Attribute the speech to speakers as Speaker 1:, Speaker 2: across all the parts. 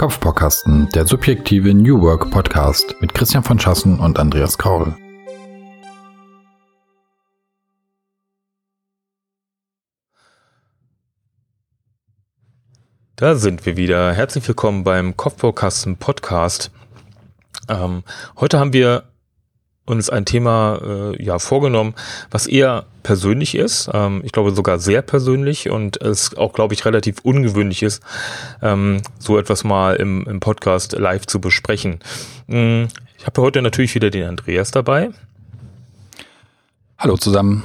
Speaker 1: Kopfbaukasten, der subjektive New Work Podcast mit Christian von Schassen und Andreas Kaul.
Speaker 2: Da sind wir wieder. Herzlich willkommen beim Kopfbaukasten Podcast. Ähm, heute haben wir uns ein Thema äh, ja vorgenommen, was eher persönlich ist. Ähm, ich glaube sogar sehr persönlich und es auch, glaube ich, relativ ungewöhnlich ist, ähm, so etwas mal im, im Podcast live zu besprechen. Ähm, ich habe heute natürlich wieder den Andreas dabei.
Speaker 1: Hallo zusammen.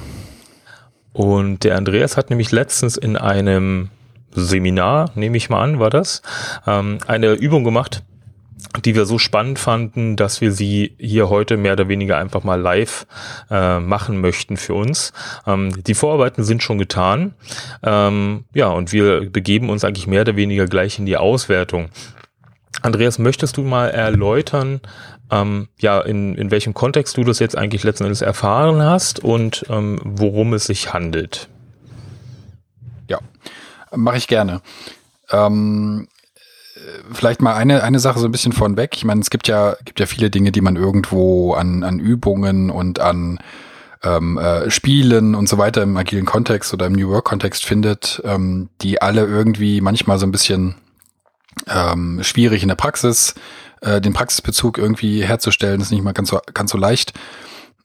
Speaker 2: Und der Andreas hat nämlich letztens in einem Seminar, nehme ich mal an, war das, ähm, eine Übung gemacht, die wir so spannend fanden, dass wir sie hier heute mehr oder weniger einfach mal live äh, machen möchten für uns. Ähm, die Vorarbeiten sind schon getan. Ähm, ja, und wir begeben uns eigentlich mehr oder weniger gleich in die Auswertung. Andreas, möchtest du mal erläutern, ähm, ja, in, in welchem Kontext du das jetzt eigentlich letzten Endes erfahren hast und ähm, worum es sich handelt?
Speaker 1: Ja, mache ich gerne. Ähm, vielleicht mal eine, eine Sache so ein bisschen von weg. Ich meine, es gibt ja, gibt ja viele Dinge, die man irgendwo an, an Übungen und an ähm, äh, Spielen und so weiter im agilen Kontext oder im New Work Kontext findet, ähm, die alle irgendwie manchmal so ein bisschen ähm, schwierig in der Praxis, äh, den Praxisbezug irgendwie herzustellen, ist nicht mal ganz so, ganz so leicht.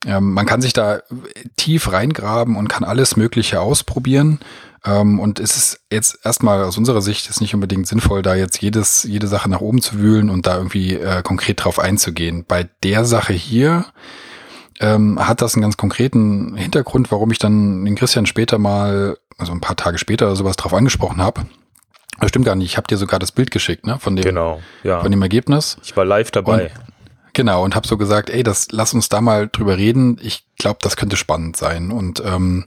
Speaker 1: Ähm, man kann sich da tief reingraben und kann alles Mögliche ausprobieren. Ähm, und es ist jetzt erstmal aus unserer Sicht ist nicht unbedingt sinnvoll, da jetzt jedes, jede Sache nach oben zu wühlen und da irgendwie äh, konkret drauf einzugehen. Bei der Sache hier ähm, hat das einen ganz konkreten Hintergrund, warum ich dann den Christian später mal, also ein paar Tage später oder sowas drauf angesprochen habe. Das stimmt gar nicht. Ich habe dir sogar das Bild geschickt, ne? Von dem,
Speaker 2: genau,
Speaker 1: ja. von dem Ergebnis.
Speaker 2: Ich war live dabei.
Speaker 1: Und, genau, und habe so gesagt, ey, das lass uns da mal drüber reden. Ich glaube, das könnte spannend sein. Und ähm,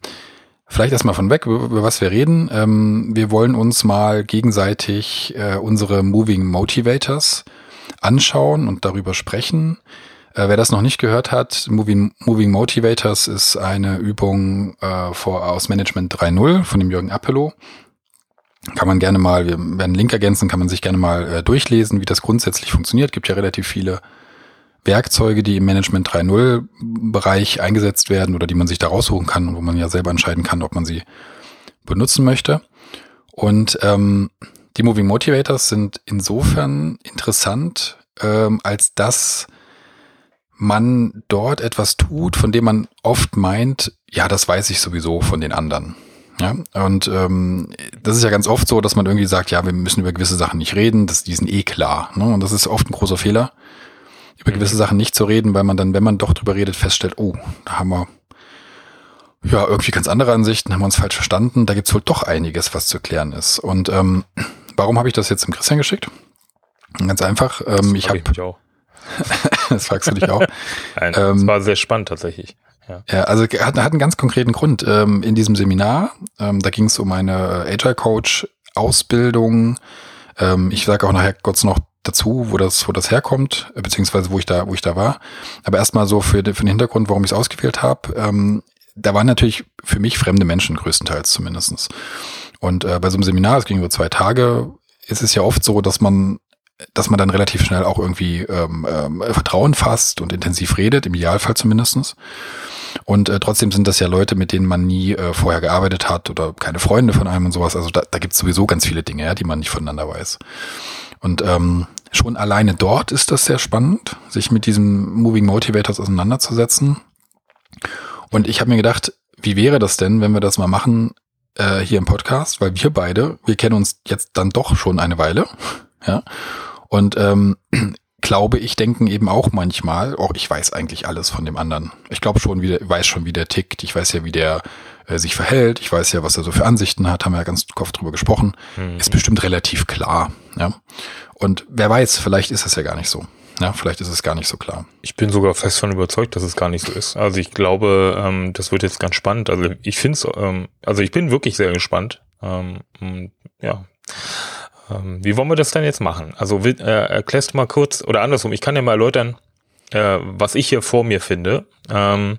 Speaker 1: Vielleicht erstmal von weg, über, was wir reden. Ähm, wir wollen uns mal gegenseitig äh, unsere Moving Motivators anschauen und darüber sprechen. Äh, wer das noch nicht gehört hat, Moving, Moving Motivators ist eine Übung äh, vor, aus Management 3.0 von dem Jürgen Appelo. Kann man gerne mal, wir werden einen Link ergänzen, kann man sich gerne mal äh, durchlesen, wie das grundsätzlich funktioniert. Gibt ja relativ viele Werkzeuge, die im Management 3.0 Bereich eingesetzt werden oder die man sich da raussuchen kann und wo man ja selber entscheiden kann, ob man sie benutzen möchte. Und ähm, die Moving Motivators sind insofern interessant, ähm, als dass man dort etwas tut, von dem man oft meint, ja, das weiß ich sowieso von den anderen. Ja, und ähm, das ist ja ganz oft so, dass man irgendwie sagt, ja, wir müssen über gewisse Sachen nicht reden, das, die sind eh klar. Ne? Und das ist oft ein großer Fehler über gewisse Sachen nicht zu reden, weil man dann, wenn man doch drüber redet, feststellt, oh, da haben wir ja irgendwie ganz andere Ansichten, haben wir uns falsch verstanden. Da gibt's wohl doch einiges, was zu klären ist. Und ähm, warum habe ich das jetzt dem Christian geschickt? Ganz einfach. Ähm, ich habe. das fragst du dich auch.
Speaker 2: Nein, ähm, das war sehr spannend tatsächlich.
Speaker 1: Ja, ja also hat, hat einen ganz konkreten Grund. Ähm, in diesem Seminar, ähm, da ging es um eine Agile Coach Ausbildung. Ähm, ich sage auch nachher kurz noch dazu, wo das, wo das herkommt, äh, beziehungsweise wo ich da, wo ich da war. Aber erstmal so für, den, für den Hintergrund, warum ich es ausgewählt habe. Ähm, da waren natürlich für mich fremde Menschen größtenteils zumindestens. Und äh, bei so einem Seminar, es ging über zwei Tage, ist es ja oft so, dass man dass man dann relativ schnell auch irgendwie ähm, ähm, Vertrauen fasst und intensiv redet, im Idealfall zumindestens. Und äh, trotzdem sind das ja Leute, mit denen man nie äh, vorher gearbeitet hat oder keine Freunde von einem und sowas. Also da, da gibt es sowieso ganz viele Dinge, ja, die man nicht voneinander weiß. Und ähm, schon alleine dort ist das sehr spannend, sich mit diesem Moving Motivators auseinanderzusetzen. Und ich habe mir gedacht, wie wäre das denn, wenn wir das mal machen äh, hier im Podcast? Weil wir beide, wir kennen uns jetzt dann doch schon eine Weile, ja. Und ähm, glaube ich, denken eben auch manchmal, auch ich weiß eigentlich alles von dem anderen. Ich glaube schon, wie der, weiß schon, wie der tickt. Ich weiß ja, wie der äh, sich verhält. Ich weiß ja, was er so für Ansichten hat. Haben wir ja ganz oft drüber gesprochen. Mhm. Ist bestimmt relativ klar. Ja. Und wer weiß, vielleicht ist es ja gar nicht so. Ja, vielleicht ist es gar nicht so klar.
Speaker 2: Ich bin sogar fest von überzeugt, dass es gar nicht so ist. Also ich glaube, ähm, das wird jetzt ganz spannend. Also ich finde es, ähm, also ich bin wirklich sehr gespannt. Ähm, ja. Ähm, wie wollen wir das denn jetzt machen? Also will, äh, erklärst du mal kurz oder andersrum. Ich kann ja mal erläutern, äh, was ich hier vor mir finde. Ähm,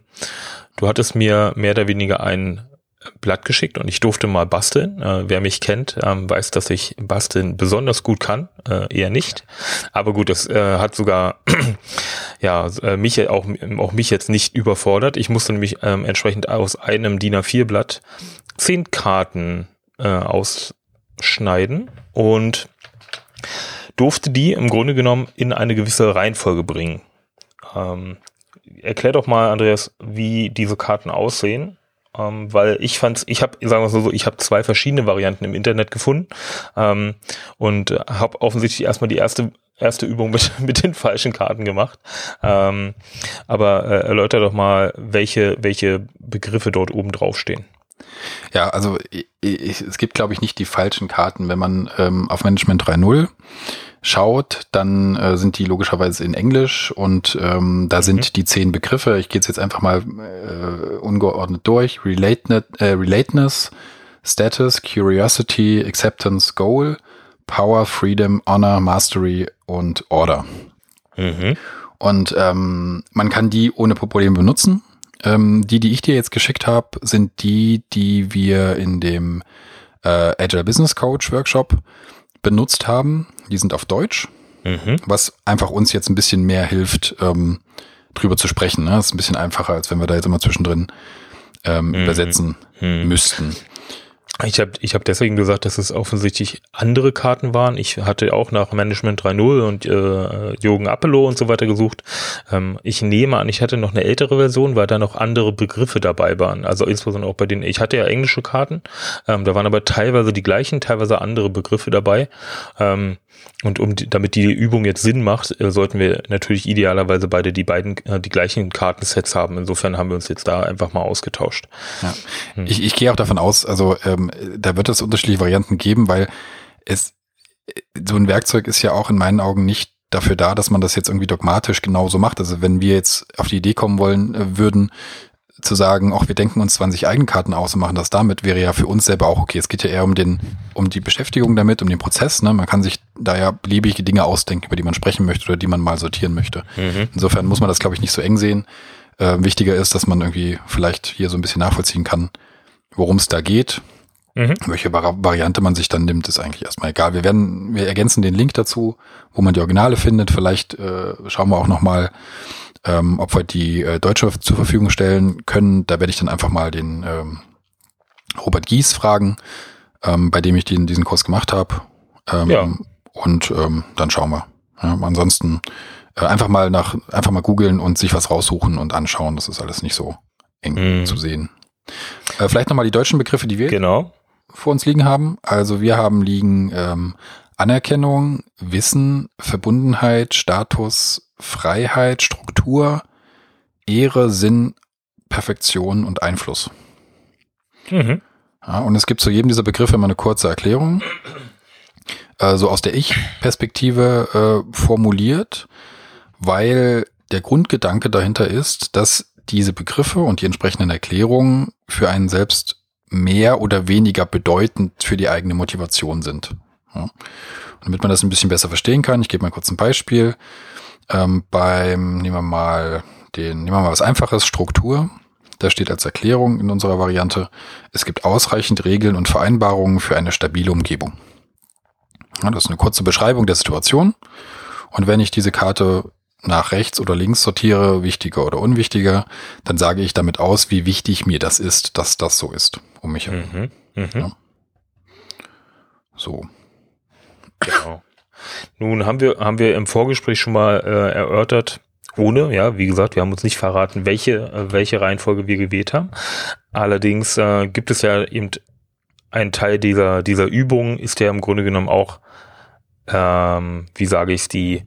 Speaker 2: du hattest mir mehr oder weniger ein Blatt geschickt und ich durfte mal basteln. Äh, wer mich kennt, ähm, weiß, dass ich basteln besonders gut kann, äh, eher nicht. Aber gut, das äh, hat sogar ja äh, mich auch auch mich jetzt nicht überfordert. Ich musste nämlich ähm, entsprechend aus einem DIN A4 Blatt zehn Karten äh, ausschneiden und durfte die im Grunde genommen in eine gewisse Reihenfolge bringen. Ähm, erklär doch mal, Andreas, wie diese Karten aussehen. Ähm, weil ich fand's, ich habe, sagen wir so, ich habe zwei verschiedene Varianten im Internet gefunden ähm, und habe offensichtlich erstmal die erste erste Übung mit mit den falschen Karten gemacht. Ähm, aber äh, erläuter doch mal, welche welche Begriffe dort oben drauf stehen.
Speaker 1: Ja, also ich, ich, es gibt, glaube ich, nicht die falschen Karten. Wenn man ähm, auf Management 3.0 schaut, dann äh, sind die logischerweise in Englisch und ähm, da mhm. sind die zehn Begriffe. Ich gehe jetzt einfach mal äh, ungeordnet durch. Relateness, äh, Relateness, Status, Curiosity, Acceptance, Goal, Power, Freedom, Honor, Mastery und Order. Mhm. Und ähm, man kann die ohne Probleme benutzen. Ähm, die, die ich dir jetzt geschickt habe, sind die, die wir in dem äh, Agile Business Coach Workshop benutzt haben. Die sind auf Deutsch, mhm. was einfach uns jetzt ein bisschen mehr hilft, ähm, drüber zu sprechen. Ne? Das ist ein bisschen einfacher, als wenn wir da jetzt immer zwischendrin ähm, mhm. übersetzen mhm. müssten.
Speaker 2: Ich habe ich hab deswegen gesagt, dass es offensichtlich andere Karten waren. Ich hatte auch nach Management 3.0 und äh, Jürgen Appelo und so weiter gesucht. Ähm, ich nehme an, ich hatte noch eine ältere Version, weil da noch andere Begriffe dabei waren. Also insbesondere auch bei denen, ich hatte ja englische Karten, ähm, da waren aber teilweise die gleichen, teilweise andere Begriffe dabei. Ähm, und um damit die Übung jetzt Sinn macht, äh, sollten wir natürlich idealerweise beide die beiden äh, die gleichen Kartensets haben. Insofern haben wir uns jetzt da einfach mal ausgetauscht.
Speaker 1: Ja. Hm. Ich, ich gehe auch davon aus, also ähm, da wird es unterschiedliche Varianten geben, weil es so ein Werkzeug ist ja auch in meinen Augen nicht dafür da, dass man das jetzt irgendwie dogmatisch genauso macht. Also wenn wir jetzt auf die Idee kommen wollen äh, würden, zu sagen, auch wir denken uns 20 Eigenkarten aus und machen das damit, wäre ja für uns selber auch okay. Es geht ja eher um den, um die Beschäftigung damit, um den Prozess. Ne? Man kann sich da ja beliebige Dinge ausdenken, über die man sprechen möchte oder die man mal sortieren möchte. Mhm. Insofern muss man das, glaube ich, nicht so eng sehen. Äh, wichtiger ist, dass man irgendwie vielleicht hier so ein bisschen nachvollziehen kann, worum es da geht. Mhm. Welche Variante man sich dann nimmt, ist eigentlich erstmal egal. Wir werden, wir ergänzen den Link dazu, wo man die Originale findet. Vielleicht äh, schauen wir auch noch mal ähm, ob wir die äh, Deutsche zur Verfügung stellen können. Da werde ich dann einfach mal den ähm, Robert Gies fragen, ähm, bei dem ich den, diesen Kurs gemacht habe. Ähm, ja. Und ähm, dann schauen wir. Ja, ansonsten äh, einfach mal nach, einfach mal googeln und sich was raussuchen und anschauen. Das ist alles nicht so eng mhm. zu sehen. Äh, vielleicht nochmal die deutschen Begriffe, die wir
Speaker 2: genau.
Speaker 1: vor uns liegen haben. Also wir haben liegen ähm, Anerkennung, Wissen, Verbundenheit, Status, Freiheit, Struktur, Ehre, Sinn, Perfektion und Einfluss. Mhm. Ja, und es gibt zu jedem dieser Begriffe immer eine kurze Erklärung, äh, so aus der Ich-Perspektive äh, formuliert, weil der Grundgedanke dahinter ist, dass diese Begriffe und die entsprechenden Erklärungen für einen selbst mehr oder weniger bedeutend für die eigene Motivation sind. Ja. Und damit man das ein bisschen besser verstehen kann, ich gebe mal kurz ein Beispiel. Ähm, beim, nehmen wir mal den, nehmen wir mal was Einfaches, Struktur. Da steht als Erklärung in unserer Variante, es gibt ausreichend Regeln und Vereinbarungen für eine stabile Umgebung. Ja, das ist eine kurze Beschreibung der Situation. Und wenn ich diese Karte nach rechts oder links sortiere, wichtiger oder unwichtiger, dann sage ich damit aus, wie wichtig mir das ist, dass das so ist um mich herum. Mhm, mh. ja. So.
Speaker 2: Genau. Nun haben wir, haben wir im Vorgespräch schon mal äh, erörtert, ohne, ja, wie gesagt, wir haben uns nicht verraten, welche, äh, welche Reihenfolge wir gewählt haben. Allerdings äh, gibt es ja eben ein Teil dieser, dieser Übung ist ja im Grunde genommen auch, ähm, wie sage ich es, die,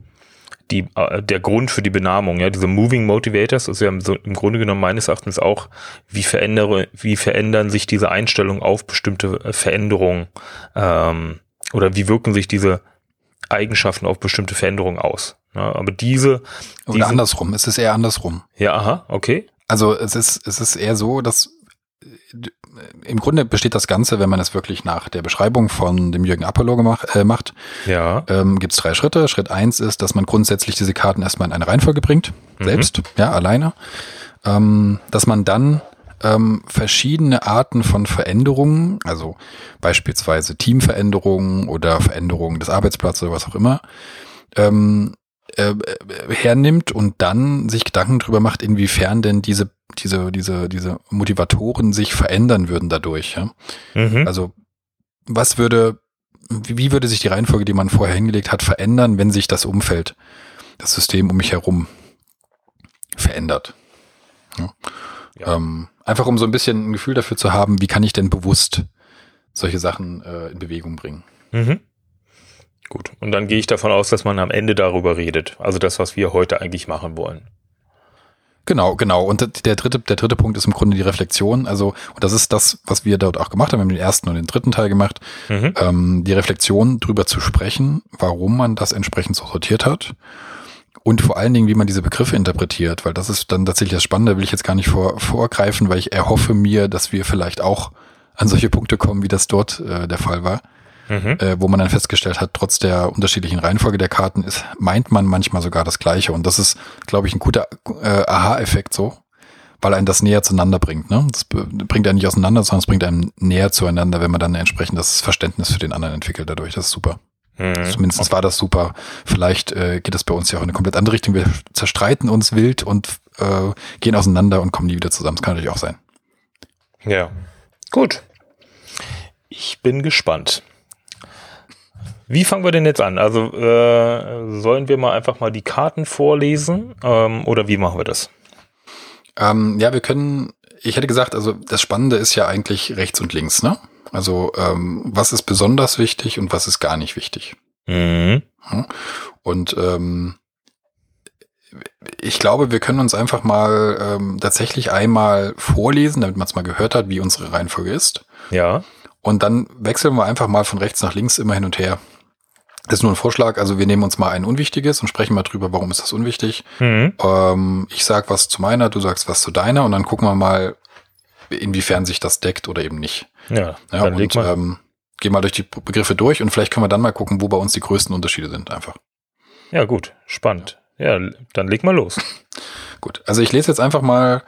Speaker 2: die, äh, der Grund für die Benamung, ja, diese Moving Motivators ist ja so im Grunde genommen meines Erachtens auch, wie verändere, wie verändern sich diese Einstellungen auf bestimmte äh, Veränderungen, ähm, oder wie wirken sich diese Eigenschaften auf bestimmte Veränderungen aus. Ja, aber diese.
Speaker 1: Oder diese, andersrum, es ist eher andersrum.
Speaker 2: Ja, aha, okay.
Speaker 1: Also es ist, es ist eher so, dass äh, im Grunde besteht das Ganze, wenn man es wirklich nach der Beschreibung von dem Jürgen Apollo gemacht, äh, macht,
Speaker 2: ja.
Speaker 1: ähm, gibt es drei Schritte. Schritt eins ist, dass man grundsätzlich diese Karten erstmal in eine Reihenfolge bringt, mhm. selbst, ja, alleine. Ähm, dass man dann ähm, verschiedene Arten von Veränderungen, also beispielsweise Teamveränderungen oder Veränderungen des Arbeitsplatzes oder was auch immer, ähm, äh, hernimmt und dann sich Gedanken drüber macht, inwiefern denn diese diese diese diese Motivatoren sich verändern würden dadurch. Ja? Mhm. Also was würde wie würde sich die Reihenfolge, die man vorher hingelegt hat, verändern, wenn sich das Umfeld, das System um mich herum verändert? Ja. Ja. Ähm, einfach um so ein bisschen ein Gefühl dafür zu haben, wie kann ich denn bewusst solche Sachen äh, in Bewegung bringen. Mhm.
Speaker 2: Gut. Und dann gehe ich davon aus, dass man am Ende darüber redet. Also das, was wir heute eigentlich machen wollen.
Speaker 1: Genau, genau. Und der dritte, der dritte Punkt ist im Grunde die Reflexion. Also, und das ist das, was wir dort auch gemacht haben. Wir haben den ersten und den dritten Teil gemacht. Mhm. Ähm, die Reflexion drüber zu sprechen, warum man das entsprechend so sortiert hat. Und vor allen Dingen, wie man diese Begriffe interpretiert, weil das ist dann tatsächlich das Spannende, will ich jetzt gar nicht vor, vorgreifen, weil ich erhoffe mir, dass wir vielleicht auch an solche Punkte kommen, wie das dort äh, der Fall war mhm. äh, wo man dann festgestellt hat, trotz der unterschiedlichen Reihenfolge der Karten ist, meint man manchmal sogar das Gleiche. Und das ist, glaube ich, ein guter äh, Aha-Effekt so, weil einen das näher zueinander bringt. Ne? Das bringt einen nicht auseinander, sondern es bringt einen näher zueinander, wenn man dann entsprechend das Verständnis für den anderen entwickelt dadurch. Das ist super. Mhm. Zumindest okay. war das super. Vielleicht äh, geht das bei uns ja auch in eine komplett andere Richtung. Wir zerstreiten uns wild und äh, gehen auseinander und kommen nie wieder zusammen. Das kann natürlich auch sein.
Speaker 2: Ja. Gut. Ich bin gespannt. Wie fangen wir denn jetzt an? Also äh, sollen wir mal einfach mal die Karten vorlesen ähm, oder wie machen wir das?
Speaker 1: Ähm, ja, wir können, ich hätte gesagt, also das Spannende ist ja eigentlich rechts und links, ne? Also ähm, was ist besonders wichtig und was ist gar nicht wichtig. Mhm. Und ähm, ich glaube, wir können uns einfach mal ähm, tatsächlich einmal vorlesen, damit man es mal gehört hat, wie unsere Reihenfolge ist.
Speaker 2: Ja.
Speaker 1: Und dann wechseln wir einfach mal von rechts nach links immer hin und her. Das ist nur ein Vorschlag. Also wir nehmen uns mal ein Unwichtiges und sprechen mal drüber, warum ist das unwichtig. Mhm. Ähm, ich sag was zu meiner, du sagst was zu deiner und dann gucken wir mal, inwiefern sich das deckt oder eben nicht.
Speaker 2: Ja,
Speaker 1: ja dann und ähm, gehen mal durch die Begriffe durch und vielleicht können wir dann mal gucken, wo bei uns die größten Unterschiede sind einfach.
Speaker 2: Ja, gut, spannend. Ja, dann leg mal los.
Speaker 1: gut, also ich lese jetzt einfach mal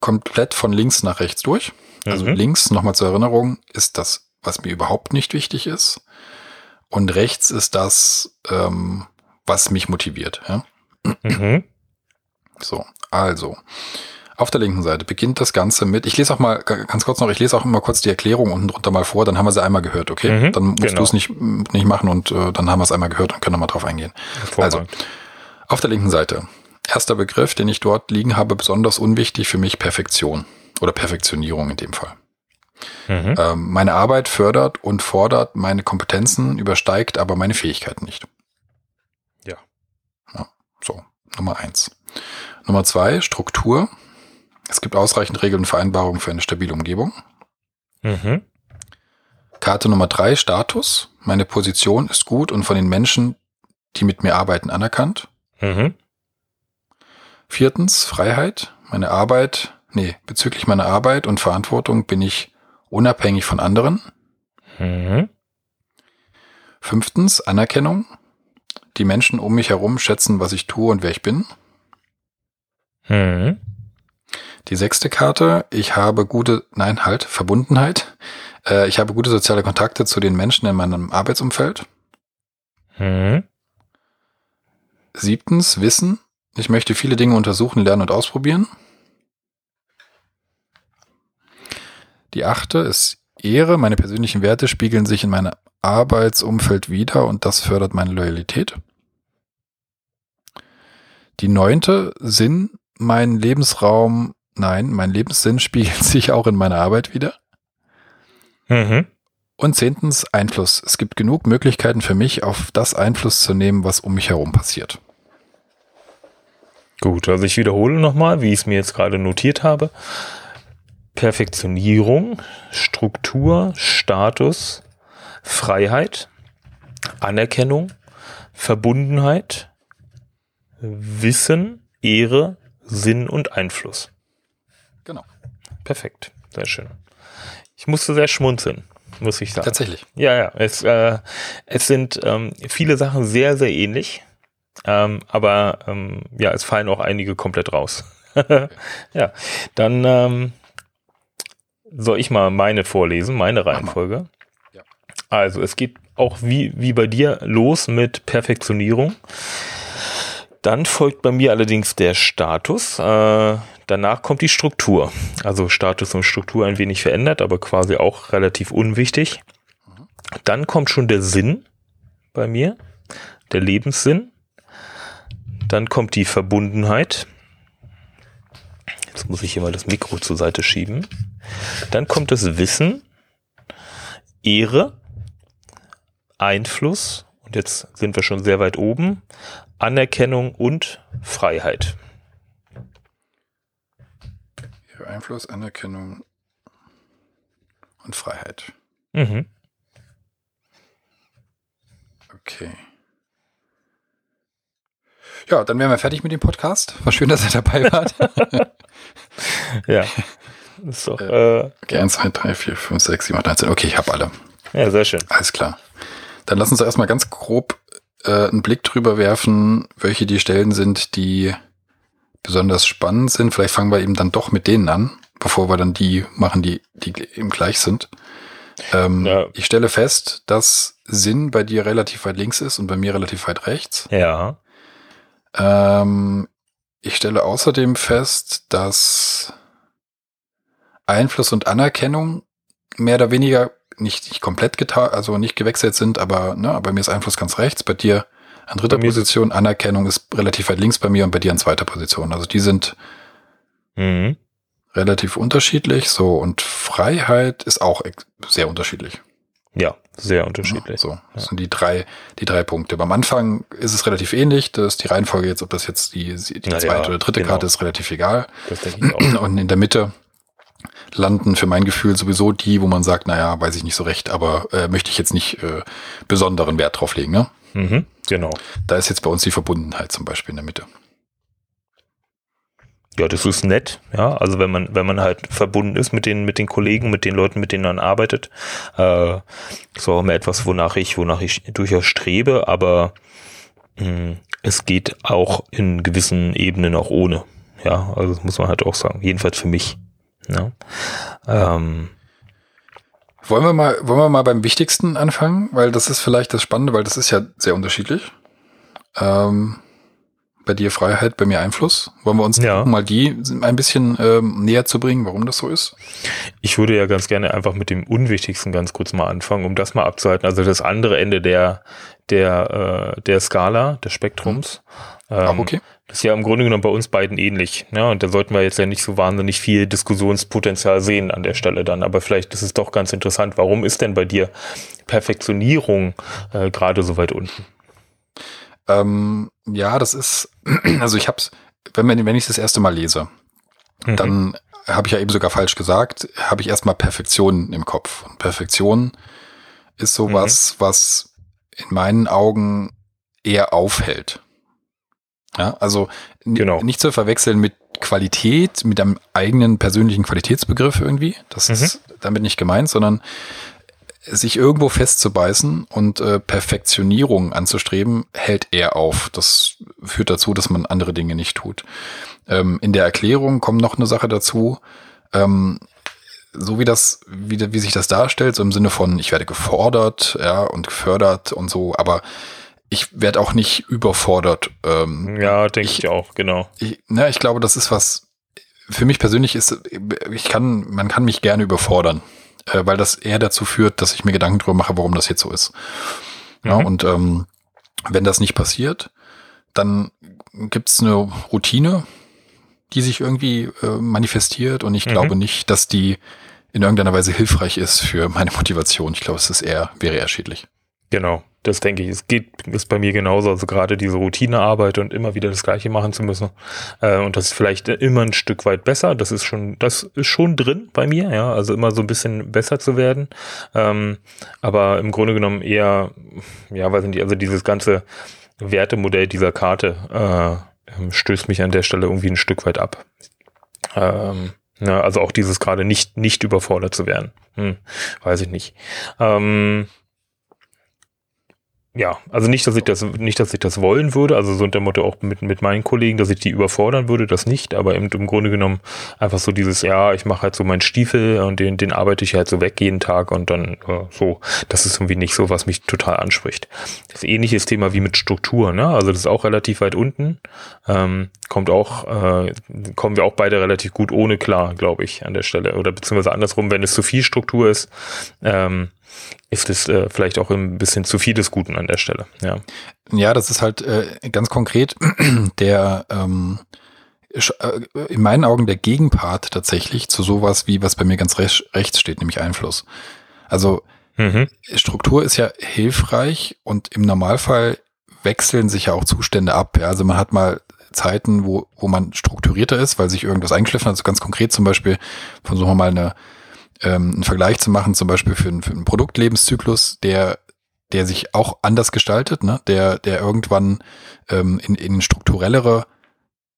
Speaker 1: komplett von links nach rechts durch. Also mhm. links, nochmal zur Erinnerung, ist das, was mir überhaupt nicht wichtig ist. Und rechts ist das, ähm, was mich motiviert. Ja? Mhm. So, also. Auf der linken Seite beginnt das Ganze mit, ich lese auch mal ganz kurz noch, ich lese auch immer kurz die Erklärung unten drunter mal vor, dann haben wir sie einmal gehört, okay? Mhm, dann musst genau. du es nicht, nicht machen und äh, dann haben wir es einmal gehört und können nochmal drauf eingehen. Also, auf der linken Seite. Erster Begriff, den ich dort liegen habe, besonders unwichtig für mich, Perfektion oder Perfektionierung in dem Fall. Mhm. Ähm, meine Arbeit fördert und fordert meine Kompetenzen, übersteigt aber meine Fähigkeiten nicht.
Speaker 2: Ja.
Speaker 1: ja. So, Nummer eins. Nummer zwei, Struktur. Es gibt ausreichend Regeln und Vereinbarungen für eine stabile Umgebung. Mhm. Karte Nummer drei, Status. Meine Position ist gut und von den Menschen, die mit mir arbeiten, anerkannt. Mhm. Viertens, Freiheit. Meine Arbeit, nee, bezüglich meiner Arbeit und Verantwortung bin ich unabhängig von anderen. Mhm. Fünftens, Anerkennung. Die Menschen um mich herum schätzen, was ich tue und wer ich bin. Mhm. Die sechste Karte, ich habe gute, nein, halt, Verbundenheit. Äh, ich habe gute soziale Kontakte zu den Menschen in meinem Arbeitsumfeld. Mhm. Siebtens, Wissen. Ich möchte viele Dinge untersuchen, lernen und ausprobieren. Die achte ist Ehre. Meine persönlichen Werte spiegeln sich in meinem Arbeitsumfeld wieder und das fördert meine Loyalität. Die neunte Sinn, mein Lebensraum, nein, mein Lebenssinn spiegelt sich auch in meiner Arbeit wieder. Mhm. Und zehntens, Einfluss. Es gibt genug Möglichkeiten für mich, auf das Einfluss zu nehmen, was um mich herum passiert.
Speaker 2: Gut, also ich wiederhole nochmal, wie ich es mir jetzt gerade notiert habe. Perfektionierung, Struktur, Status, Freiheit, Anerkennung, Verbundenheit, Wissen, Ehre, Sinn und Einfluss. Perfekt, sehr schön. Ich musste sehr schmunzeln, muss ich sagen.
Speaker 1: Tatsächlich.
Speaker 2: Ja, ja. Es, äh, es sind ähm, viele Sachen sehr, sehr ähnlich. Ähm, aber ähm, ja, es fallen auch einige komplett raus. ja, dann ähm, soll ich mal meine vorlesen, meine Reihenfolge? Ja. Also es geht auch wie, wie bei dir los mit Perfektionierung. Dann folgt bei mir allerdings der Status. Äh, danach kommt die Struktur. Also Status und Struktur ein wenig verändert, aber quasi auch relativ unwichtig. Dann kommt schon der Sinn bei mir, der Lebenssinn. Dann kommt die Verbundenheit. Jetzt muss ich hier mal das Mikro zur Seite schieben. Dann kommt das Wissen, Ehre, Einfluss, und jetzt sind wir schon sehr weit oben, Anerkennung und Freiheit.
Speaker 1: Einfluss, Anerkennung und Freiheit. Mhm. Okay. Ja, dann wären wir fertig mit dem Podcast. War schön, dass ihr dabei wart.
Speaker 2: ja. Ist doch, äh,
Speaker 1: äh okay, 1, 2, 3, 4, 5, 6, 7, 8, 19. Okay, ich habe alle.
Speaker 2: Ja, sehr schön.
Speaker 1: Alles klar. Dann lass uns erstmal ganz grob äh, einen Blick drüber werfen, welche die Stellen sind, die besonders spannend sind. Vielleicht fangen wir eben dann doch mit denen an, bevor wir dann die machen, die, die eben gleich sind. Ähm, ja. Ich stelle fest, dass Sinn bei dir relativ weit links ist und bei mir relativ weit rechts.
Speaker 2: Ja.
Speaker 1: Ähm, ich stelle außerdem fest, dass Einfluss und Anerkennung mehr oder weniger nicht, nicht komplett getan, also nicht gewechselt sind, aber ne, bei mir ist Einfluss ganz rechts, bei dir an dritter Position, Anerkennung ist relativ weit links bei mir und bei dir an zweiter Position. Also die sind mhm. relativ unterschiedlich, so und Freiheit ist auch sehr unterschiedlich.
Speaker 2: Ja, sehr unterschiedlich.
Speaker 1: So, das ja. sind die drei, die drei Punkte. Beim Anfang ist es relativ ähnlich. Das ist die Reihenfolge jetzt, ob das jetzt die, die zweite ja, oder dritte genau. Karte ist, relativ egal. Und in der Mitte landen für mein Gefühl sowieso die, wo man sagt, naja, weiß ich nicht so recht, aber äh, möchte ich jetzt nicht äh, besonderen Wert drauf legen. Ne?
Speaker 2: Mhm, genau.
Speaker 1: Da ist jetzt bei uns die Verbundenheit zum Beispiel in der Mitte.
Speaker 2: Ja, das ist nett, ja. Also wenn man, wenn man halt verbunden ist mit den, mit den Kollegen, mit den Leuten, mit denen man arbeitet, äh, ist auch immer etwas, wonach ich, wonach ich durchaus strebe, aber mh, es geht auch in gewissen Ebenen auch ohne. Ja, also das muss man halt auch sagen. Jedenfalls für mich. Ja. Ähm,
Speaker 1: wollen wir mal, wollen wir mal beim Wichtigsten anfangen, weil das ist vielleicht das Spannende, weil das ist ja sehr unterschiedlich. Ähm, bei dir Freiheit, bei mir Einfluss. Wollen wir uns ja. mal die ein bisschen ähm, näher zu bringen, warum das so ist?
Speaker 2: Ich würde ja ganz gerne einfach mit dem Unwichtigsten ganz kurz mal anfangen, um das mal abzuhalten. Also das andere Ende der der äh, der Skala des Spektrums.
Speaker 1: Ähm, Ach, okay.
Speaker 2: Das ist ja im Grunde genommen bei uns beiden ähnlich. Ja, und da sollten wir jetzt ja nicht so wahnsinnig viel Diskussionspotenzial sehen an der Stelle dann. Aber vielleicht ist es doch ganz interessant. Warum ist denn bei dir Perfektionierung äh, gerade so weit unten?
Speaker 1: Ähm, ja, das ist, also ich hab's, wenn, wenn ich das erste Mal lese, mhm. dann habe ich ja eben sogar falsch gesagt, habe ich erstmal Perfektion im Kopf. Und Perfektion ist sowas, mhm. was in meinen Augen eher aufhält. Ja, also genau. nicht zu verwechseln mit Qualität, mit einem eigenen persönlichen Qualitätsbegriff irgendwie. Das mhm. ist damit nicht gemeint, sondern sich irgendwo festzubeißen und äh, Perfektionierung anzustreben, hält er auf. Das führt dazu, dass man andere Dinge nicht tut. Ähm, in der Erklärung kommt noch eine Sache dazu. Ähm, so wie das, wie, wie sich das darstellt, so im Sinne von, ich werde gefordert, ja, und gefördert und so, aber ich werde auch nicht überfordert.
Speaker 2: Ähm, ja, denke ich, ich, auch, genau.
Speaker 1: Ich, ne, ich glaube, das ist was, für mich persönlich ist, ich kann, man kann mich gerne überfordern, äh, weil das eher dazu führt, dass ich mir Gedanken drüber mache, warum das jetzt so ist. Mhm. Ja, und ähm, wenn das nicht passiert, dann gibt's eine Routine, die sich irgendwie äh, manifestiert und ich mhm. glaube nicht, dass die in irgendeiner Weise hilfreich ist für meine Motivation. Ich glaube, es ist eher, wäre eher schädlich.
Speaker 2: Genau, das denke ich. Es geht, ist bei mir genauso. Also gerade diese Routinearbeit und immer wieder das Gleiche machen zu müssen. Äh, und das ist vielleicht immer ein Stück weit besser. Das ist schon, das ist schon drin bei mir, ja. Also immer so ein bisschen besser zu werden. Ähm, aber im Grunde genommen eher, ja, weiß nicht, also dieses ganze Wertemodell dieser Karte äh, stößt mich an der Stelle irgendwie ein Stück weit ab. Ähm, ja, also auch dieses gerade nicht, nicht überfordert zu werden. Hm, weiß ich nicht. Ähm, ja, also nicht, dass ich das, nicht, dass ich das wollen würde, also so unter Motto auch mit, mit meinen Kollegen, dass ich die überfordern würde, das nicht, aber im, im Grunde genommen einfach so dieses, ja, ich mache halt so meinen Stiefel und den, den arbeite ich halt so weg jeden Tag und dann äh, so, das ist irgendwie nicht so, was mich total anspricht. Das ähnliches Thema wie mit Struktur, ne? Also das ist auch relativ weit unten, ähm, kommt auch, äh, kommen wir auch beide relativ gut ohne klar, glaube ich, an der Stelle. Oder beziehungsweise andersrum, wenn es zu viel Struktur ist, ähm, ist es äh, vielleicht auch ein bisschen zu viel des Guten an der Stelle. Ja,
Speaker 1: ja das ist halt äh, ganz konkret der ähm, äh, in meinen Augen der Gegenpart tatsächlich zu sowas wie, was bei mir ganz rechts, rechts steht, nämlich Einfluss. Also mhm. Struktur ist ja hilfreich und im Normalfall wechseln sich ja auch Zustände ab. Ja? Also man hat mal Zeiten, wo, wo man strukturierter ist, weil sich irgendwas eingeschliffen hat. Also ganz konkret zum Beispiel, versuchen wir mal eine ähm, einen Vergleich zu machen, zum Beispiel für, einen, für einen Produktlebenszyklus, der der sich auch anders gestaltet, ne? der, der irgendwann ähm, in, in strukturellere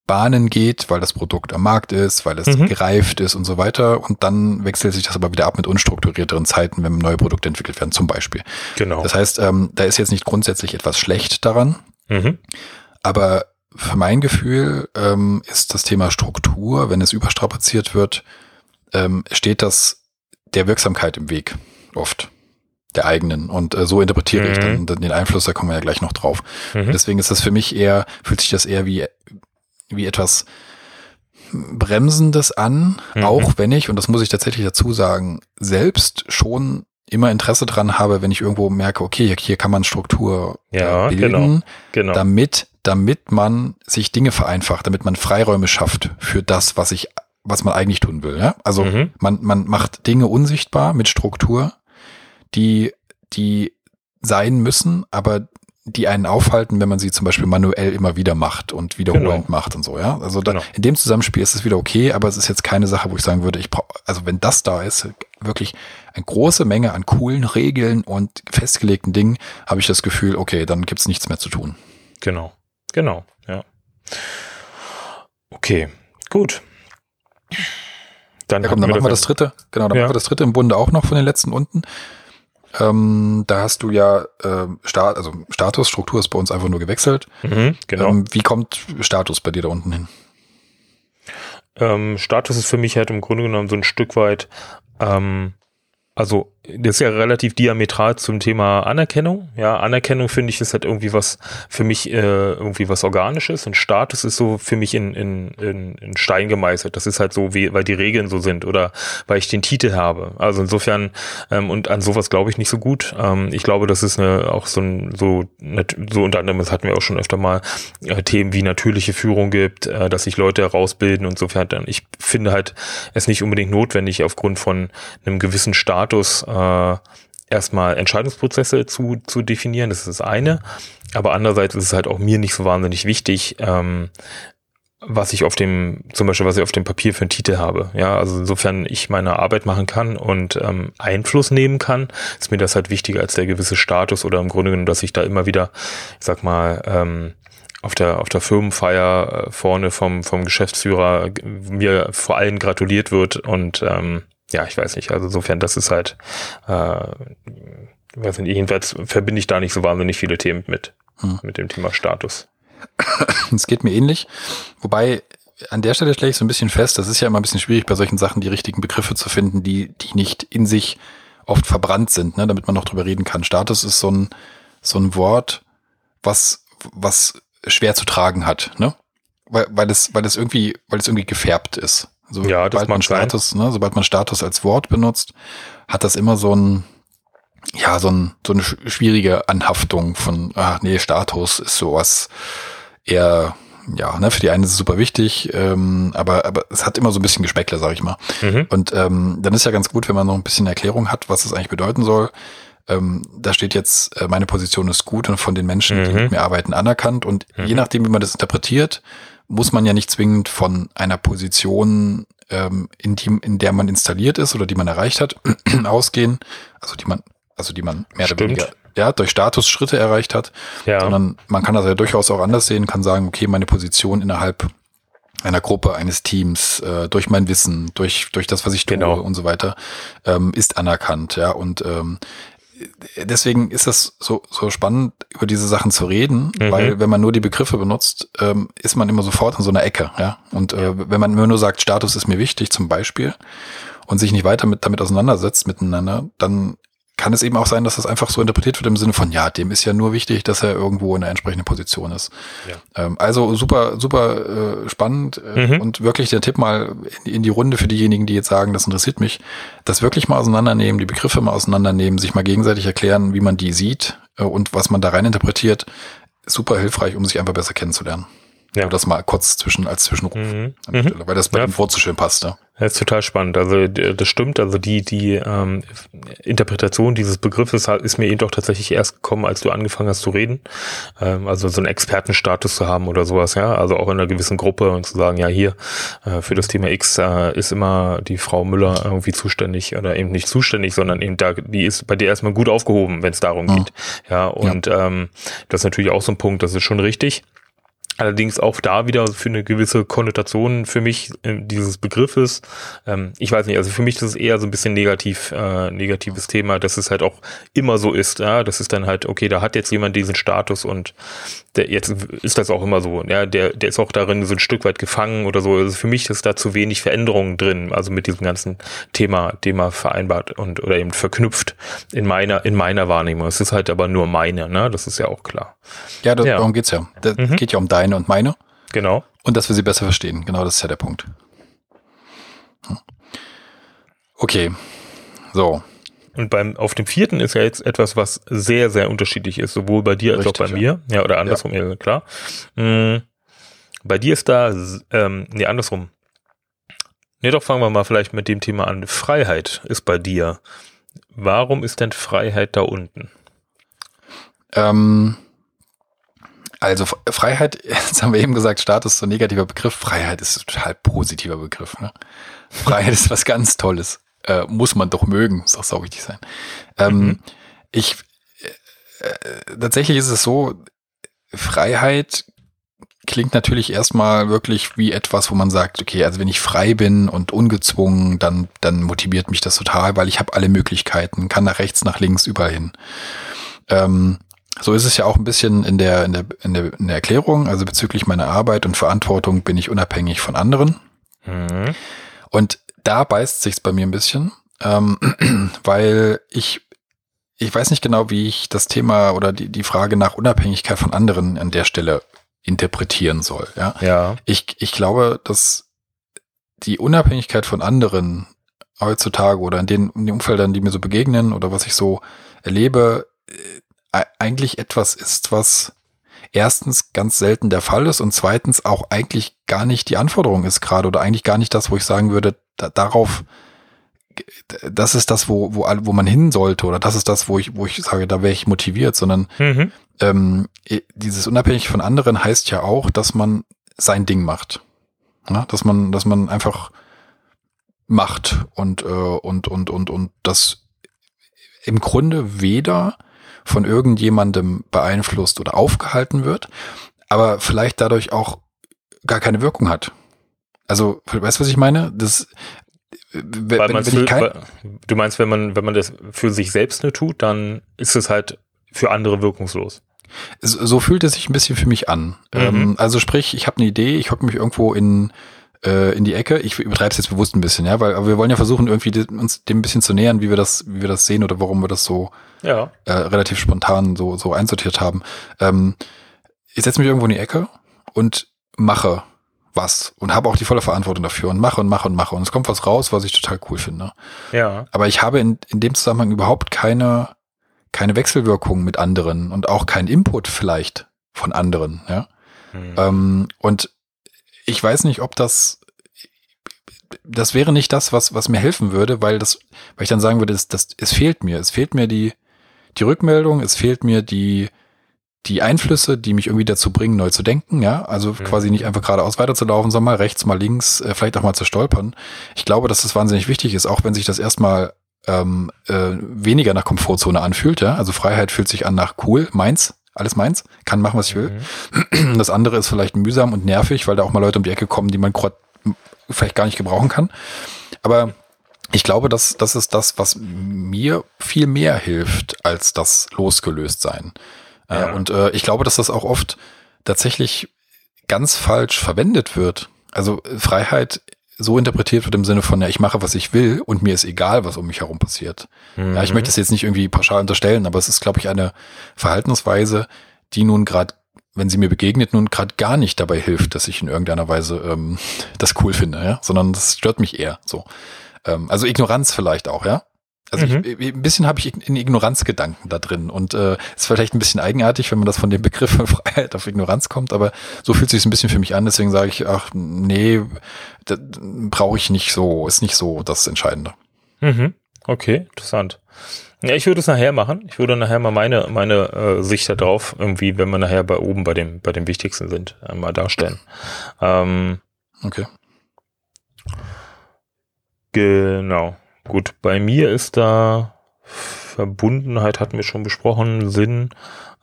Speaker 1: Bahnen geht, weil das Produkt am Markt ist, weil es mhm. gereift ist und so weiter. Und dann wechselt sich das aber wieder ab mit unstrukturierteren Zeiten, wenn neue Produkte entwickelt werden, zum Beispiel.
Speaker 2: Genau.
Speaker 1: Das heißt, ähm, da ist jetzt nicht grundsätzlich etwas schlecht daran. Mhm. Aber für mein Gefühl ähm, ist das Thema Struktur, wenn es überstrapaziert wird, ähm, steht das der Wirksamkeit im Weg, oft der eigenen. Und äh, so interpretiere mhm. ich dann, dann, den Einfluss, da kommen wir ja gleich noch drauf. Mhm. Deswegen ist das für mich eher, fühlt sich das eher wie, wie etwas Bremsendes an, mhm. auch wenn ich, und das muss ich tatsächlich dazu sagen, selbst schon immer Interesse dran habe, wenn ich irgendwo merke, okay, hier kann man Struktur
Speaker 2: äh, ja, bilden,
Speaker 1: genau, genau. damit, damit man sich Dinge vereinfacht, damit man Freiräume schafft für das, was ich was man eigentlich tun will. Ja? Also mhm. man, man macht Dinge unsichtbar mit Struktur, die, die sein müssen, aber die einen aufhalten, wenn man sie zum Beispiel manuell immer wieder macht und wiederholend genau. macht und so, ja. Also da, genau. in dem Zusammenspiel ist es wieder okay, aber es ist jetzt keine Sache, wo ich sagen würde, ich brauche, also wenn das da ist, wirklich eine große Menge an coolen Regeln und festgelegten Dingen, habe ich das Gefühl, okay, dann gibt's nichts mehr zu tun.
Speaker 2: Genau, genau, ja. Okay, gut.
Speaker 1: Dann, ja, komm, dann machen wir das dritte. Genau, dann ja. machen wir das dritte im Bunde auch noch von den letzten unten. Ähm, da hast du ja äh, Start, also Status, Struktur ist bei uns einfach nur gewechselt.
Speaker 2: Mhm, genau. Ähm,
Speaker 1: wie kommt Status bei dir da unten hin?
Speaker 2: Ähm, Status ist für mich halt im Grunde genommen so ein Stück weit ähm, also das ist ja relativ diametral zum Thema Anerkennung. Ja, Anerkennung finde ich ist halt irgendwie was für mich äh, irgendwie was Organisches und Status ist so für mich in, in, in, in Stein gemeißelt. Das ist halt so, wie, weil die Regeln so sind oder weil ich den Titel habe. Also insofern ähm, und an sowas glaube ich nicht so gut. Ähm, ich glaube, das ist eine, auch so ein so so unter anderem, das hatten wir auch schon öfter mal äh, Themen wie natürliche Führung gibt, äh, dass sich Leute herausbilden und insofern ich finde halt es nicht unbedingt notwendig aufgrund von einem gewissen Status äh, äh, erstmal Entscheidungsprozesse zu, zu definieren, das ist das eine. Aber andererseits ist es halt auch mir nicht so wahnsinnig wichtig, ähm, was ich auf dem, zum Beispiel, was ich auf dem Papier für einen Titel habe. Ja, also insofern ich meine Arbeit machen kann und ähm, Einfluss nehmen kann, ist mir das halt wichtiger als der gewisse Status oder im Grunde genommen, dass ich da immer wieder, ich sag mal, ähm, auf der auf der Firmenfeier äh, vorne vom vom Geschäftsführer mir vor allem gratuliert wird und ähm, ja, ich weiß nicht. Also insofern, das ist halt, äh, weiß nicht, jedenfalls verbinde ich da nicht so wahnsinnig viele Themen mit, hm. mit dem Thema Status.
Speaker 1: Es geht mir ähnlich. Wobei, an der Stelle stelle ich so ein bisschen fest, das ist ja immer ein bisschen schwierig bei solchen Sachen, die richtigen Begriffe zu finden, die, die nicht in sich oft verbrannt sind, ne, damit man noch drüber reden kann. Status ist so ein, so ein Wort, was, was schwer zu tragen hat, ne? Weil, weil es, weil es irgendwie, weil es irgendwie gefärbt ist. So, ja, das sobald man Status, ne, sobald man Status als Wort benutzt, hat das immer so ein, ja, so, ein, so eine schwierige Anhaftung von, ah, nee, Status ist sowas eher, ja, ne, für die einen ist es super wichtig, ähm, aber, aber es hat immer so ein bisschen Gespeckle, sag ich mal. Mhm. Und ähm, dann ist ja ganz gut, wenn man noch ein bisschen Erklärung hat, was es eigentlich bedeuten soll. Ähm, da steht jetzt, äh, meine Position ist gut und von den Menschen, mhm. die mit mir arbeiten, anerkannt. Und mhm. je nachdem, wie man das interpretiert, muss man ja nicht zwingend von einer Position, ähm, in, die, in der man installiert ist oder die man erreicht hat, ausgehen, also die man, also die man mehr Stimmt. oder weniger ja, durch Statusschritte erreicht hat, ja. sondern man kann das ja durchaus auch anders sehen, kann sagen, okay, meine Position innerhalb einer Gruppe, eines Teams, äh, durch mein Wissen, durch, durch das, was ich tue genau. und so weiter, ähm, ist anerkannt, ja, und ähm, deswegen ist das so, so spannend, über diese Sachen zu reden, mhm. weil wenn man nur die Begriffe benutzt, ähm, ist man immer sofort in so einer Ecke, ja. Und äh, wenn man nur sagt, Status ist mir wichtig, zum Beispiel, und sich nicht weiter mit, damit auseinandersetzt miteinander, dann kann es eben auch sein, dass das einfach so interpretiert wird im Sinne von, ja, dem ist ja nur wichtig, dass er irgendwo in einer entsprechenden Position ist. Ja. Ähm, also super, super äh, spannend äh, mhm. und wirklich der Tipp mal in, in, die Runde für diejenigen, die jetzt sagen, das interessiert mich, das wirklich mal auseinandernehmen, die Begriffe mal auseinandernehmen, sich mal gegenseitig erklären, wie man die sieht äh, und was man da rein interpretiert. Super hilfreich, um sich einfach besser kennenzulernen. Ja. das mal kurz zwischen, als Zwischenruf. Mhm. Mhm. Weil das bei ja. dem schön passt. Ja.
Speaker 2: Das ist total spannend. Also das stimmt. Also die die ähm, Interpretation dieses Begriffes ist mir eben doch tatsächlich erst gekommen, als du angefangen hast zu reden. Ähm, also so einen Expertenstatus zu haben oder sowas. Ja, also auch in einer gewissen Gruppe und zu sagen, ja hier äh, für das Thema X äh, ist immer die Frau Müller irgendwie zuständig oder eben nicht zuständig, sondern eben da die ist bei dir erstmal gut aufgehoben, wenn es darum ja. geht. Ja und ja. Ähm, das ist natürlich auch so ein Punkt. Das ist schon richtig. Allerdings auch da wieder für eine gewisse Konnotation für mich äh, dieses Begriffes. Ähm, ich weiß nicht, also für mich ist es eher so ein bisschen negativ, äh, negatives Thema, dass es halt auch immer so ist. Ja, das ist dann halt, okay, da hat jetzt jemand diesen Status und der, jetzt ist das auch immer so. Ja, der, der ist auch darin so ein Stück weit gefangen oder so. Also für mich ist da zu wenig Veränderungen drin, also mit diesem ganzen Thema, Thema vereinbart und oder eben verknüpft in meiner, in meiner Wahrnehmung. Es ist halt aber nur meine, ne? Das ist ja auch klar.
Speaker 1: Ja, das, ja. darum geht's ja. Das mhm. geht ja um deine und meine.
Speaker 2: Genau.
Speaker 1: Und dass wir sie besser verstehen. Genau, das ist ja der Punkt. Hm. Okay. So.
Speaker 2: Und beim, auf dem vierten ist ja jetzt etwas, was sehr, sehr unterschiedlich ist, sowohl bei dir als Richtig, auch bei mir. Ja, oder andersrum, ja. klar. Mhm. Bei dir ist da, ähm, nee, andersrum. Nee, doch fangen wir mal vielleicht mit dem Thema an. Freiheit ist bei dir. Warum ist denn Freiheit da unten?
Speaker 1: Ähm, also Freiheit, jetzt haben wir eben gesagt, Status ist so ein negativer Begriff. Freiheit ist ein total positiver Begriff. Ne? Freiheit ist was ganz Tolles. Äh, muss man doch mögen, muss auch so wichtig sein. Ähm, mhm. Ich äh, äh, tatsächlich ist es so, Freiheit klingt natürlich erstmal wirklich wie etwas, wo man sagt, okay, also wenn ich frei bin und ungezwungen, dann, dann motiviert mich das total, weil ich habe alle Möglichkeiten, kann nach rechts, nach links, überall hin. Ähm, so ist es ja auch ein bisschen in der, in der, in der, in der Erklärung. Also bezüglich meiner Arbeit und Verantwortung bin ich unabhängig von anderen. Mhm. Und da beißt sich's bei mir ein bisschen, ähm, weil ich, ich weiß nicht genau, wie ich das Thema oder die, die Frage nach Unabhängigkeit von anderen an der Stelle interpretieren soll. Ja.
Speaker 2: ja.
Speaker 1: Ich, ich glaube, dass die Unabhängigkeit von anderen heutzutage oder in den, in den Umfeldern, die mir so begegnen oder was ich so erlebe, äh, eigentlich etwas ist, was erstens ganz selten der Fall ist und zweitens auch eigentlich gar nicht die Anforderung ist gerade oder eigentlich gar nicht das, wo ich sagen würde, da, darauf, das ist das, wo, wo, wo man hin sollte oder das ist das, wo ich, wo ich sage, da wäre ich motiviert, sondern mhm. ähm, dieses unabhängig von anderen heißt ja auch, dass man sein Ding macht. Ja, dass man, dass man einfach macht und, äh, und, und, und, und das im Grunde weder von irgendjemandem beeinflusst oder aufgehalten wird, aber vielleicht dadurch auch gar keine Wirkung hat. Also, weißt du, was ich meine? Das,
Speaker 2: wenn, wenn für, kein, du meinst, wenn man, wenn man das für sich selbst nur tut, dann ist es halt für andere wirkungslos.
Speaker 1: So fühlt es sich ein bisschen für mich an. Mhm. Ähm, also sprich, ich habe eine Idee, ich hocke mich irgendwo in äh, in die Ecke. Ich übertreibe es jetzt bewusst ein bisschen, ja, weil aber wir wollen ja versuchen, irgendwie uns dem ein bisschen zu nähern, wie wir das, wie wir das sehen oder warum wir das so
Speaker 2: ja.
Speaker 1: äh, relativ spontan so, so einsortiert haben. Ähm, ich setze mich irgendwo in die Ecke und mache was und habe auch die volle Verantwortung dafür und mache und mache und mache und es kommt was raus, was ich total cool finde.
Speaker 2: Ja.
Speaker 1: Aber ich habe in, in dem Zusammenhang überhaupt keine keine Wechselwirkung mit anderen und auch kein Input vielleicht von anderen, ja. Hm. Ähm, und ich weiß nicht, ob das das wäre nicht das, was was mir helfen würde, weil das, weil ich dann sagen würde, das, das es fehlt mir, es fehlt mir die die Rückmeldung, es fehlt mir die die Einflüsse, die mich irgendwie dazu bringen, neu zu denken, ja, also mhm. quasi nicht einfach geradeaus weiterzulaufen, sondern mal rechts, mal links, äh, vielleicht auch mal zu stolpern. Ich glaube, dass das wahnsinnig wichtig ist, auch wenn sich das erstmal ähm, äh, weniger nach Komfortzone anfühlt, ja. Also Freiheit fühlt sich an nach cool, meins, alles meins, kann machen, was ich will. Mhm. Das andere ist vielleicht mühsam und nervig, weil da auch mal Leute um die Ecke kommen, die man vielleicht gar nicht gebrauchen kann. Aber ich glaube, dass das ist das, was mir viel mehr hilft als das losgelöst sein. Äh, ja. Und äh, ich glaube, dass das auch oft tatsächlich ganz falsch verwendet wird. Also Freiheit so interpretiert wird im Sinne von, ja, ich mache, was ich will und mir ist egal, was um mich herum passiert. Mhm. Ja, ich möchte das jetzt nicht irgendwie pauschal unterstellen, aber es ist, glaube ich, eine Verhaltensweise, die nun gerade, wenn sie mir begegnet, nun gerade gar nicht dabei hilft, dass ich in irgendeiner Weise ähm, das cool finde, ja, sondern das stört mich eher so. Ähm, also Ignoranz vielleicht auch, ja. Also mhm. ich, ein bisschen habe ich in Ignoranzgedanken da drin und äh, ist vielleicht ein bisschen eigenartig, wenn man das von dem Begriff von Freiheit auf Ignoranz kommt, aber so fühlt sich ein bisschen für mich an. Deswegen sage ich, ach nee, brauche ich nicht so, ist nicht so das Entscheidende.
Speaker 2: Mhm. Okay, interessant. Ja, ich würde es nachher machen. Ich würde nachher mal meine meine äh, Sicht da drauf irgendwie, wenn wir nachher bei oben bei dem bei dem Wichtigsten sind, äh, mal darstellen. Ähm,
Speaker 1: okay.
Speaker 2: Genau. Gut, bei mir ist da Verbundenheit, hatten wir schon besprochen, Sinn.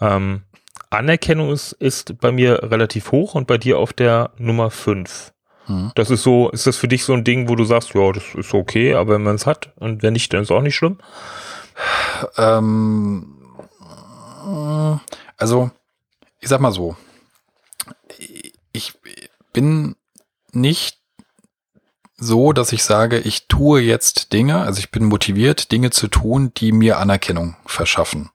Speaker 2: Ähm, Anerkennung ist, ist bei mir relativ hoch und bei dir auf der Nummer 5. Hm. Das ist so, ist das für dich so ein Ding, wo du sagst, ja, das ist okay, aber wenn man es hat und wenn nicht, dann ist es auch nicht schlimm?
Speaker 1: Ähm, also, ich sag mal so, ich bin nicht so, dass ich sage, ich tue jetzt Dinge, also ich bin motiviert, Dinge zu tun, die mir Anerkennung verschaffen.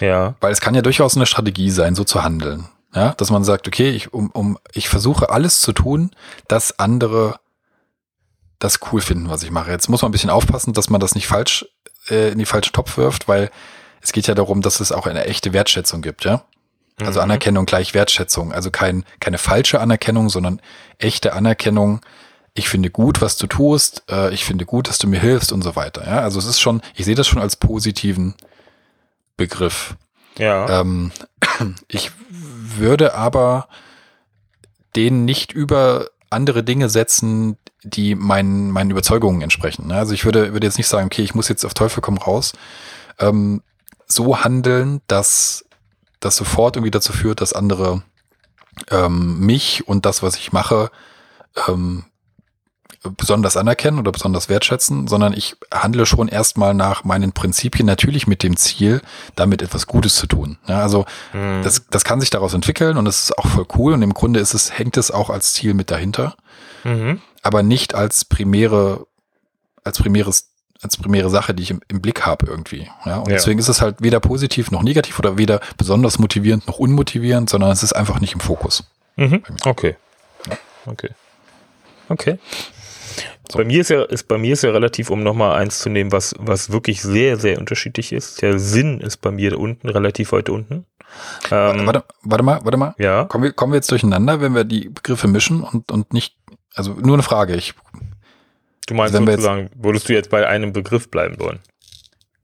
Speaker 2: Ja.
Speaker 1: Weil es kann ja durchaus eine Strategie sein, so zu handeln. Ja, dass man sagt, okay, ich, um, um, ich versuche alles zu tun, dass andere das cool finden, was ich mache. Jetzt muss man ein bisschen aufpassen, dass man das nicht falsch äh, in die falsche Topf wirft, weil es geht ja darum, dass es auch eine echte Wertschätzung gibt, ja. Also mhm. Anerkennung gleich Wertschätzung. Also kein, keine falsche Anerkennung, sondern echte Anerkennung ich finde gut, was du tust, äh, ich finde gut, dass du mir hilfst und so weiter. Ja, also es ist schon, ich sehe das schon als positiven Begriff.
Speaker 2: Ja.
Speaker 1: Ähm, ich würde aber den nicht über andere Dinge setzen, die meinen, meinen Überzeugungen entsprechen. Ne? Also ich würde, würde jetzt nicht sagen, okay, ich muss jetzt auf Teufel komm raus, ähm, so handeln, dass das sofort irgendwie dazu führt, dass andere ähm, mich und das, was ich mache, ähm, besonders anerkennen oder besonders wertschätzen, sondern ich handle schon erstmal nach meinen Prinzipien, natürlich mit dem Ziel, damit etwas Gutes zu tun. Ja, also mhm. das, das kann sich daraus entwickeln und das ist auch voll cool und im Grunde ist es, hängt es auch als Ziel mit dahinter, mhm. aber nicht als primäre, als primäres als primäre Sache, die ich im, im Blick habe irgendwie. Ja, und ja. deswegen ist es halt weder positiv noch negativ oder weder besonders motivierend noch unmotivierend, sondern es ist einfach nicht im Fokus.
Speaker 2: Mhm. Okay. Okay. Okay. So. Bei mir ist ja, ist bei mir ist ja relativ, um nochmal eins zu nehmen, was, was wirklich sehr, sehr unterschiedlich ist. Der Sinn ist bei mir unten, relativ weit unten.
Speaker 1: Ähm, warte, warte mal, warte mal.
Speaker 2: Ja.
Speaker 1: Kommen wir, kommen wir jetzt durcheinander, wenn wir die Begriffe mischen und, und nicht, also nur eine Frage. Ich,
Speaker 2: du meinst sozusagen, würdest du jetzt bei einem Begriff bleiben wollen?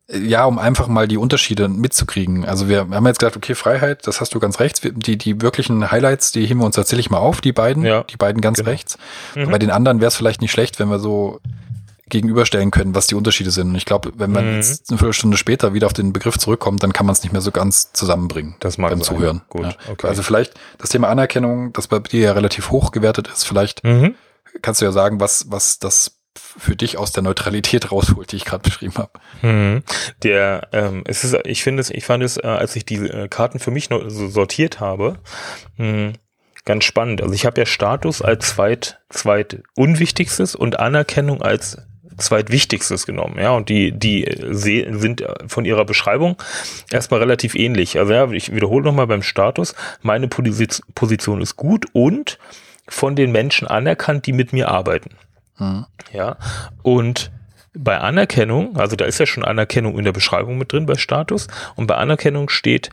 Speaker 1: Ja, um einfach mal die Unterschiede mitzukriegen. Also wir haben jetzt gesagt, okay, Freiheit, das hast du ganz rechts. Die, die wirklichen Highlights, die heben wir uns tatsächlich mal auf, die beiden, ja. die beiden ganz genau. rechts. Mhm. Bei den anderen wäre es vielleicht nicht schlecht, wenn wir so gegenüberstellen können, was die Unterschiede sind. Und ich glaube, wenn man mhm. jetzt eine Viertelstunde später wieder auf den Begriff zurückkommt, dann kann man es nicht mehr so ganz zusammenbringen
Speaker 2: das mag
Speaker 1: beim sein. Zuhören.
Speaker 2: Gut, ja.
Speaker 1: okay. Also vielleicht das Thema Anerkennung, das bei dir ja relativ hoch gewertet ist, vielleicht mhm. kannst du ja sagen, was, was das für dich aus der Neutralität rausholt, die ich gerade beschrieben habe.
Speaker 2: Hm. Der, ähm, es ist, ich finde es, ich fand es, äh, als ich die äh, Karten für mich sortiert habe, mh, hm, ganz spannend. Also ich habe ja Status als zweit, zweit unwichtigstes und Anerkennung als zweitwichtigstes genommen, ja, und die, die sind von ihrer Beschreibung erstmal relativ ähnlich. Also ja, ich wiederhole nochmal beim Status, meine Position ist gut und von den Menschen anerkannt, die mit mir arbeiten. Mhm. Ja, und bei Anerkennung, also da ist ja schon Anerkennung in der Beschreibung mit drin bei Status, und bei Anerkennung steht,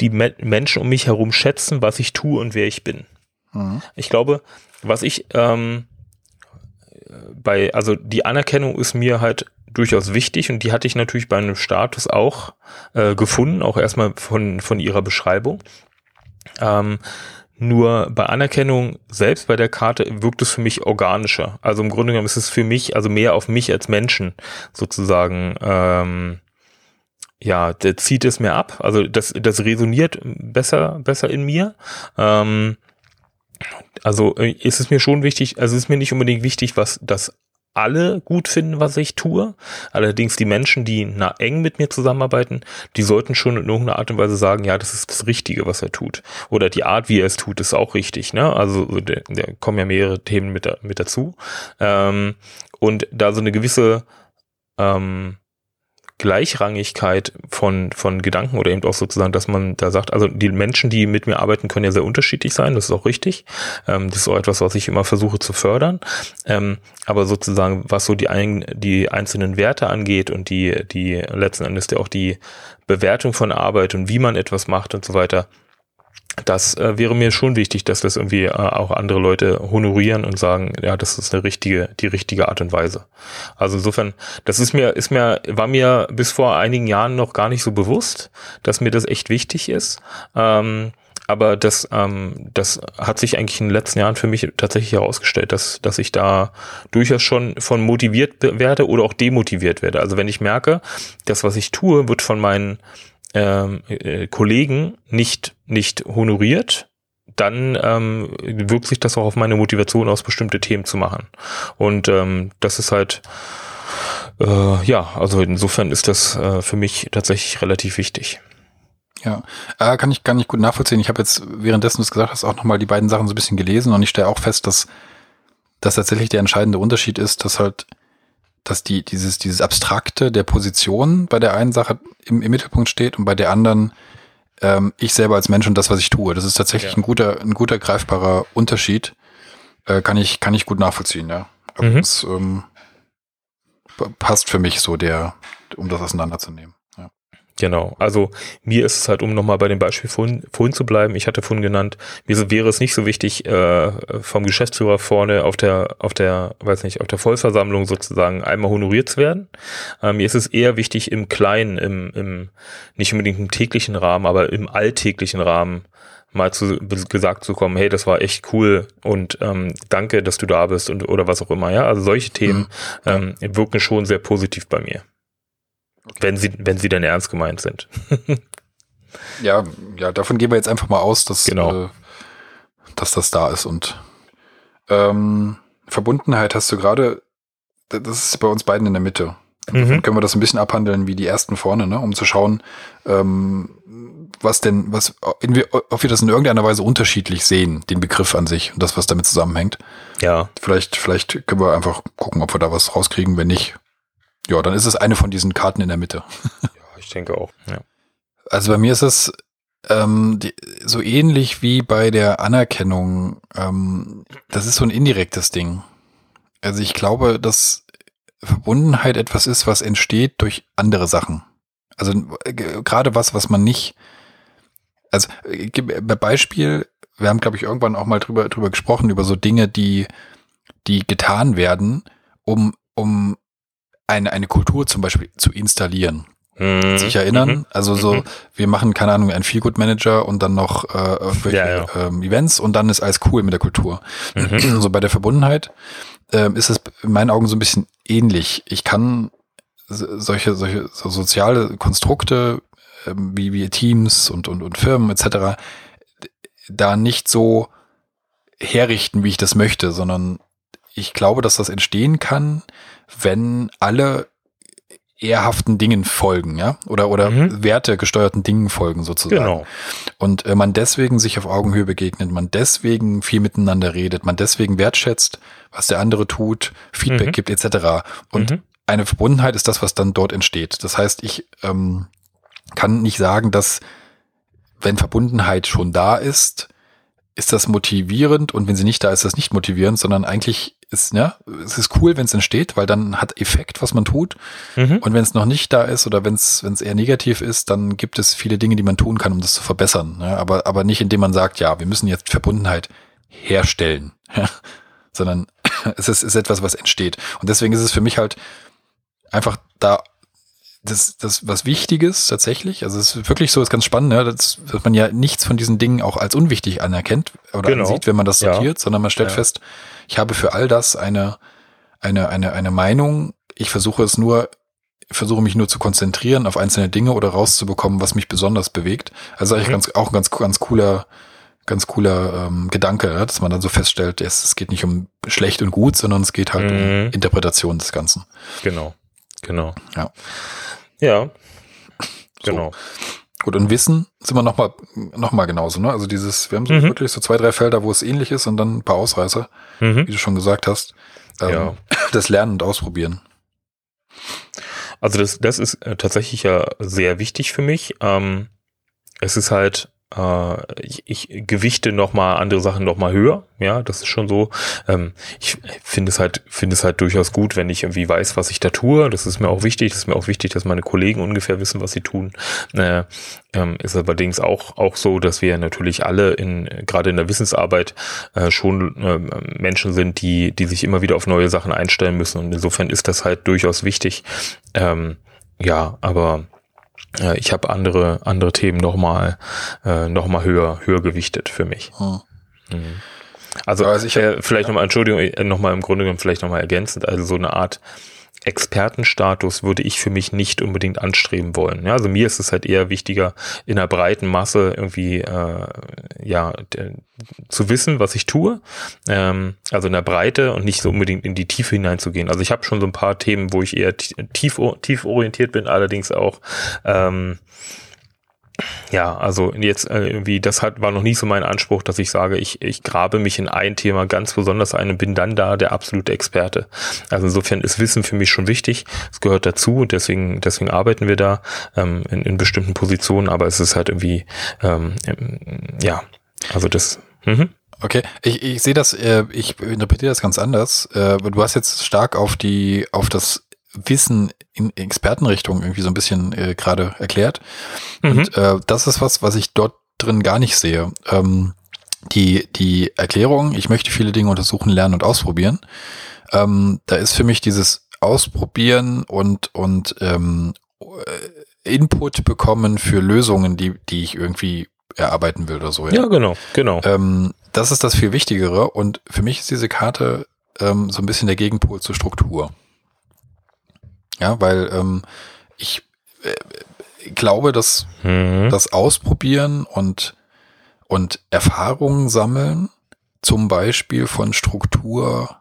Speaker 2: die Me Menschen um mich herum schätzen, was ich tue und wer ich bin. Mhm. Ich glaube, was ich ähm, bei, also die Anerkennung ist mir halt durchaus wichtig und die hatte ich natürlich bei einem Status auch äh, gefunden, auch erstmal von, von ihrer Beschreibung. Ähm, nur bei Anerkennung selbst bei der Karte wirkt es für mich organischer. Also im Grunde genommen ist es für mich, also mehr auf mich als Menschen sozusagen. Ähm, ja, der zieht es mir ab. Also das, das resoniert besser, besser in mir. Ähm, also äh, ist es mir schon wichtig, also ist mir nicht unbedingt wichtig, was das alle gut finden, was ich tue. Allerdings die Menschen, die na, eng mit mir zusammenarbeiten, die sollten schon in irgendeiner Art und Weise sagen, ja, das ist das Richtige, was er tut. Oder die Art, wie er es tut, ist auch richtig. Ne? Also da kommen ja mehrere Themen mit, mit dazu. Ähm, und da so eine gewisse ähm, Gleichrangigkeit von, von Gedanken oder eben auch sozusagen, dass man da sagt, also die Menschen, die mit mir arbeiten, können ja sehr unterschiedlich sein, das ist auch richtig. Ähm, das ist auch etwas, was ich immer versuche zu fördern. Ähm, aber sozusagen, was so die, ein, die einzelnen Werte angeht und die, die letzten Endes ja auch die Bewertung von Arbeit und wie man etwas macht und so weiter, das äh, wäre mir schon wichtig, dass das irgendwie äh, auch andere Leute honorieren und sagen, ja, das ist eine richtige, die richtige Art und Weise. Also insofern, das ist mir, ist mir, war mir bis vor einigen Jahren noch gar nicht so bewusst, dass mir das echt wichtig ist. Ähm, aber das, ähm, das hat sich eigentlich in den letzten Jahren für mich tatsächlich herausgestellt, dass, dass ich da durchaus schon von motiviert werde oder auch demotiviert werde. Also wenn ich merke, das, was ich tue, wird von meinen ähm, äh, Kollegen nicht, nicht honoriert, dann ähm, wirkt sich das auch auf meine Motivation aus, bestimmte Themen zu machen. Und ähm, das ist halt, äh, ja, also insofern ist das äh, für mich tatsächlich relativ wichtig.
Speaker 1: Ja, äh, kann ich gar nicht gut nachvollziehen. Ich habe jetzt währenddessen du es gesagt hast auch nochmal die beiden Sachen so ein bisschen gelesen und ich stelle auch fest, dass dass tatsächlich der entscheidende Unterschied ist, dass halt dass die, dieses, dieses Abstrakte der Position bei der einen Sache im, im Mittelpunkt steht und bei der anderen ähm, ich selber als Mensch und das, was ich tue. Das ist tatsächlich ja. ein guter, ein guter greifbarer Unterschied. Äh, kann ich, kann ich gut nachvollziehen, ja. Mhm. das ähm, passt für mich so der, um das auseinanderzunehmen.
Speaker 2: Genau, also mir ist es halt, um nochmal bei dem Beispiel vorhin, vorhin zu bleiben, ich hatte vorhin genannt, mir wäre es nicht so wichtig, äh, vom Geschäftsführer vorne auf der, auf der, weiß nicht, auf der Vollversammlung sozusagen einmal honoriert zu werden. Äh, mir ist es eher wichtig, im Kleinen, im, im nicht unbedingt im täglichen Rahmen, aber im alltäglichen Rahmen mal zu gesagt zu kommen, hey, das war echt cool und ähm, danke, dass du da bist und oder was auch immer, ja. Also solche Themen mhm. ähm, wirken schon sehr positiv bei mir. Wenn sie, wenn sie denn ernst gemeint sind.
Speaker 1: ja, ja, davon gehen wir jetzt einfach mal aus, dass, genau. äh, dass das da ist. Und ähm, Verbundenheit hast du gerade, das ist bei uns beiden in der Mitte. Mhm. können wir das ein bisschen abhandeln wie die ersten vorne, ne? um zu schauen, ähm, was denn, was, ob wir das in irgendeiner Weise unterschiedlich sehen, den Begriff an sich und das, was damit zusammenhängt.
Speaker 2: Ja.
Speaker 1: Vielleicht, vielleicht können wir einfach gucken, ob wir da was rauskriegen. Wenn nicht, ja, dann ist es eine von diesen Karten in der Mitte.
Speaker 2: ja, ich denke auch. Ja.
Speaker 1: Also bei mir ist es ähm, die, so ähnlich wie bei der Anerkennung. Ähm, das ist so ein indirektes Ding. Also ich glaube, dass Verbundenheit etwas ist, was entsteht durch andere Sachen. Also äh, gerade was, was man nicht. Also äh, Beispiel, wir haben, glaube ich, irgendwann auch mal drüber, drüber gesprochen, über so Dinge, die, die getan werden, um, um eine, eine Kultur zum Beispiel zu installieren. Mhm. Sich erinnern? Mhm. Also so, mhm. wir machen, keine Ahnung, einen Feelgood-Manager und dann noch äh, irgendwelche ja, ja. Ähm, Events und dann ist alles cool mit der Kultur. Mhm. So bei der Verbundenheit ähm, ist es in meinen Augen so ein bisschen ähnlich. Ich kann solche, solche so soziale Konstrukte ähm, wie, wie Teams und, und, und Firmen etc. da nicht so herrichten, wie ich das möchte, sondern ich glaube, dass das entstehen kann, wenn alle ehrhaften Dingen folgen, ja, oder oder mhm. wertegesteuerten Dingen folgen sozusagen. Genau. Und äh, man deswegen sich auf Augenhöhe begegnet, man deswegen viel miteinander redet, man deswegen wertschätzt, was der andere tut, Feedback mhm. gibt etc. Und mhm. eine Verbundenheit ist das, was dann dort entsteht. Das heißt, ich ähm, kann nicht sagen, dass wenn Verbundenheit schon da ist, ist das motivierend und wenn sie nicht da ist, ist das nicht motivierend, sondern eigentlich ist, ja, es ist cool, wenn es entsteht, weil dann hat Effekt, was man tut. Mhm. Und wenn es noch nicht da ist oder wenn es wenn es eher negativ ist, dann gibt es viele Dinge, die man tun kann, um das zu verbessern. Ja, aber aber nicht, indem man sagt, ja, wir müssen jetzt Verbundenheit herstellen, ja, sondern es ist, ist etwas, was entsteht. Und deswegen ist es für mich halt einfach da das, das was Wichtiges tatsächlich. Also es ist wirklich so, ist ganz spannend, ne? dass, dass man ja nichts von diesen Dingen auch als unwichtig anerkennt oder genau. ansieht, wenn man das sortiert, ja. sondern man stellt ja. fest, ich habe für all das eine, eine, eine, eine Meinung. Ich versuche es nur, versuche mich nur zu konzentrieren auf einzelne Dinge oder rauszubekommen, was mich besonders bewegt. Also eigentlich mhm. ganz, auch ein ganz, ganz cooler, ganz cooler ähm, Gedanke, dass man dann so feststellt, es, es geht nicht um schlecht und gut, sondern es geht halt
Speaker 2: Mhm.
Speaker 1: um Interpretation des Ganzen.
Speaker 2: Genau. Genau.
Speaker 1: Ja.
Speaker 2: Ja. Genau.
Speaker 1: Gut, und Wissen sind wir nochmal noch mal genauso, ne? Also dieses, wir haben so
Speaker 2: Mhm.
Speaker 1: wirklich so zwei, drei Felder, wo es ähnlich ist und dann ein paar Ausreißer,
Speaker 2: Mhm.
Speaker 1: wie du schon gesagt hast. Ähm,
Speaker 2: Ja.
Speaker 1: Das Lernen und Ausprobieren.
Speaker 2: Also das, das ist äh, tatsächlich ja sehr wichtig für mich. Ähm, es ist halt, äh, ich, ich gewichte noch mal andere Sachen noch mal höher. Ja, das ist schon so. Ähm, ich finde es halt, finde es halt durchaus gut, wenn ich irgendwie weiß, was ich da tue. Das ist mir auch wichtig. Das ist mir auch wichtig, dass meine Kollegen ungefähr wissen, was sie tun. Äh, ähm, ist allerdings auch auch so, dass wir natürlich alle in gerade in der Wissensarbeit äh, schon äh, Menschen sind, die die sich immer wieder auf neue Sachen einstellen müssen. Und insofern ist das halt durchaus wichtig. Ähm, ja, aber äh, ich habe andere andere Themen noch mal äh, noch mal höher höher gewichtet für mich.
Speaker 1: Hm.
Speaker 2: Mhm. Also,
Speaker 1: Ja, also ich hab-
Speaker 2: äh, vielleicht nochmal, Entschuldigung, äh, nochmal im Grunde genommen vielleicht nochmal ergänzend, also so eine Art Expertenstatus würde ich für mich nicht unbedingt anstreben wollen. Ja, also mir ist es halt eher wichtiger, in einer breiten Masse irgendwie äh, ja zu wissen, was ich tue. Ähm, also in der Breite und nicht so unbedingt in die Tiefe hineinzugehen. Also ich habe schon so ein paar Themen, wo ich eher tief, tief orientiert bin, allerdings auch ähm, ja, also jetzt äh, irgendwie, das hat, war noch nie so mein Anspruch, dass ich sage, ich, ich grabe mich in ein Thema ganz besonders ein und bin dann da der absolute Experte. Also insofern ist Wissen für mich schon wichtig. Es gehört dazu und deswegen, deswegen arbeiten wir da ähm, in, in bestimmten Positionen, aber es ist halt irgendwie, ähm, ja, also das, mhm.
Speaker 1: Okay, ich, ich sehe das, äh, ich interpretiere das ganz anders. Äh, du hast jetzt stark auf die, auf das Wissen in Expertenrichtung irgendwie so ein bisschen äh, gerade erklärt.
Speaker 2: Mhm.
Speaker 1: Und äh, das ist was, was ich dort drin gar nicht sehe. Ähm, die, die Erklärung, ich möchte viele Dinge untersuchen, lernen und ausprobieren. Ähm, da ist für mich dieses Ausprobieren und, und ähm, Input bekommen für Lösungen, die, die ich irgendwie erarbeiten will oder so.
Speaker 2: ja, genau, genau.
Speaker 1: Ähm, das ist das viel Wichtigere und für mich ist diese Karte ähm, so ein bisschen der Gegenpol zur Struktur. Ja, weil ähm, ich äh, glaube, dass
Speaker 2: Mhm.
Speaker 1: das Ausprobieren und, und Erfahrungen sammeln zum Beispiel von Struktur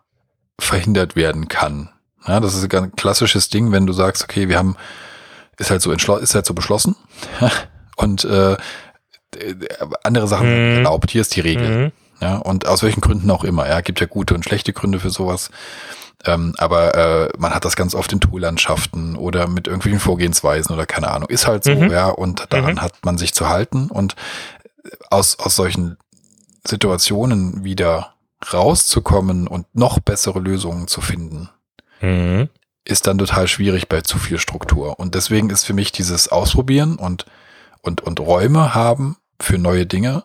Speaker 1: verhindert werden kann. Ja, das ist ein ganz klassisches Ding, wenn du sagst, okay, wir haben, ist halt so entschlossen, ist halt so beschlossen und äh, andere Sachen
Speaker 2: Mhm.
Speaker 1: erlaubt. Hier ist die Regel.
Speaker 2: Mhm.
Speaker 1: Ja, und aus welchen Gründen auch immer. Ja, gibt ja gute und schlechte Gründe für sowas. Ähm, aber äh, man hat das ganz oft in Toollandschaften oder mit irgendwelchen Vorgehensweisen oder keine Ahnung. Ist halt so,
Speaker 2: Mhm.
Speaker 1: ja, und daran
Speaker 2: Mhm.
Speaker 1: hat man sich zu halten und aus, aus solchen Situationen wieder rauszukommen und noch bessere Lösungen zu finden,
Speaker 2: Mhm.
Speaker 1: ist dann total schwierig bei zu viel Struktur. Und deswegen ist für mich dieses Ausprobieren und, und, und Räume haben für neue Dinge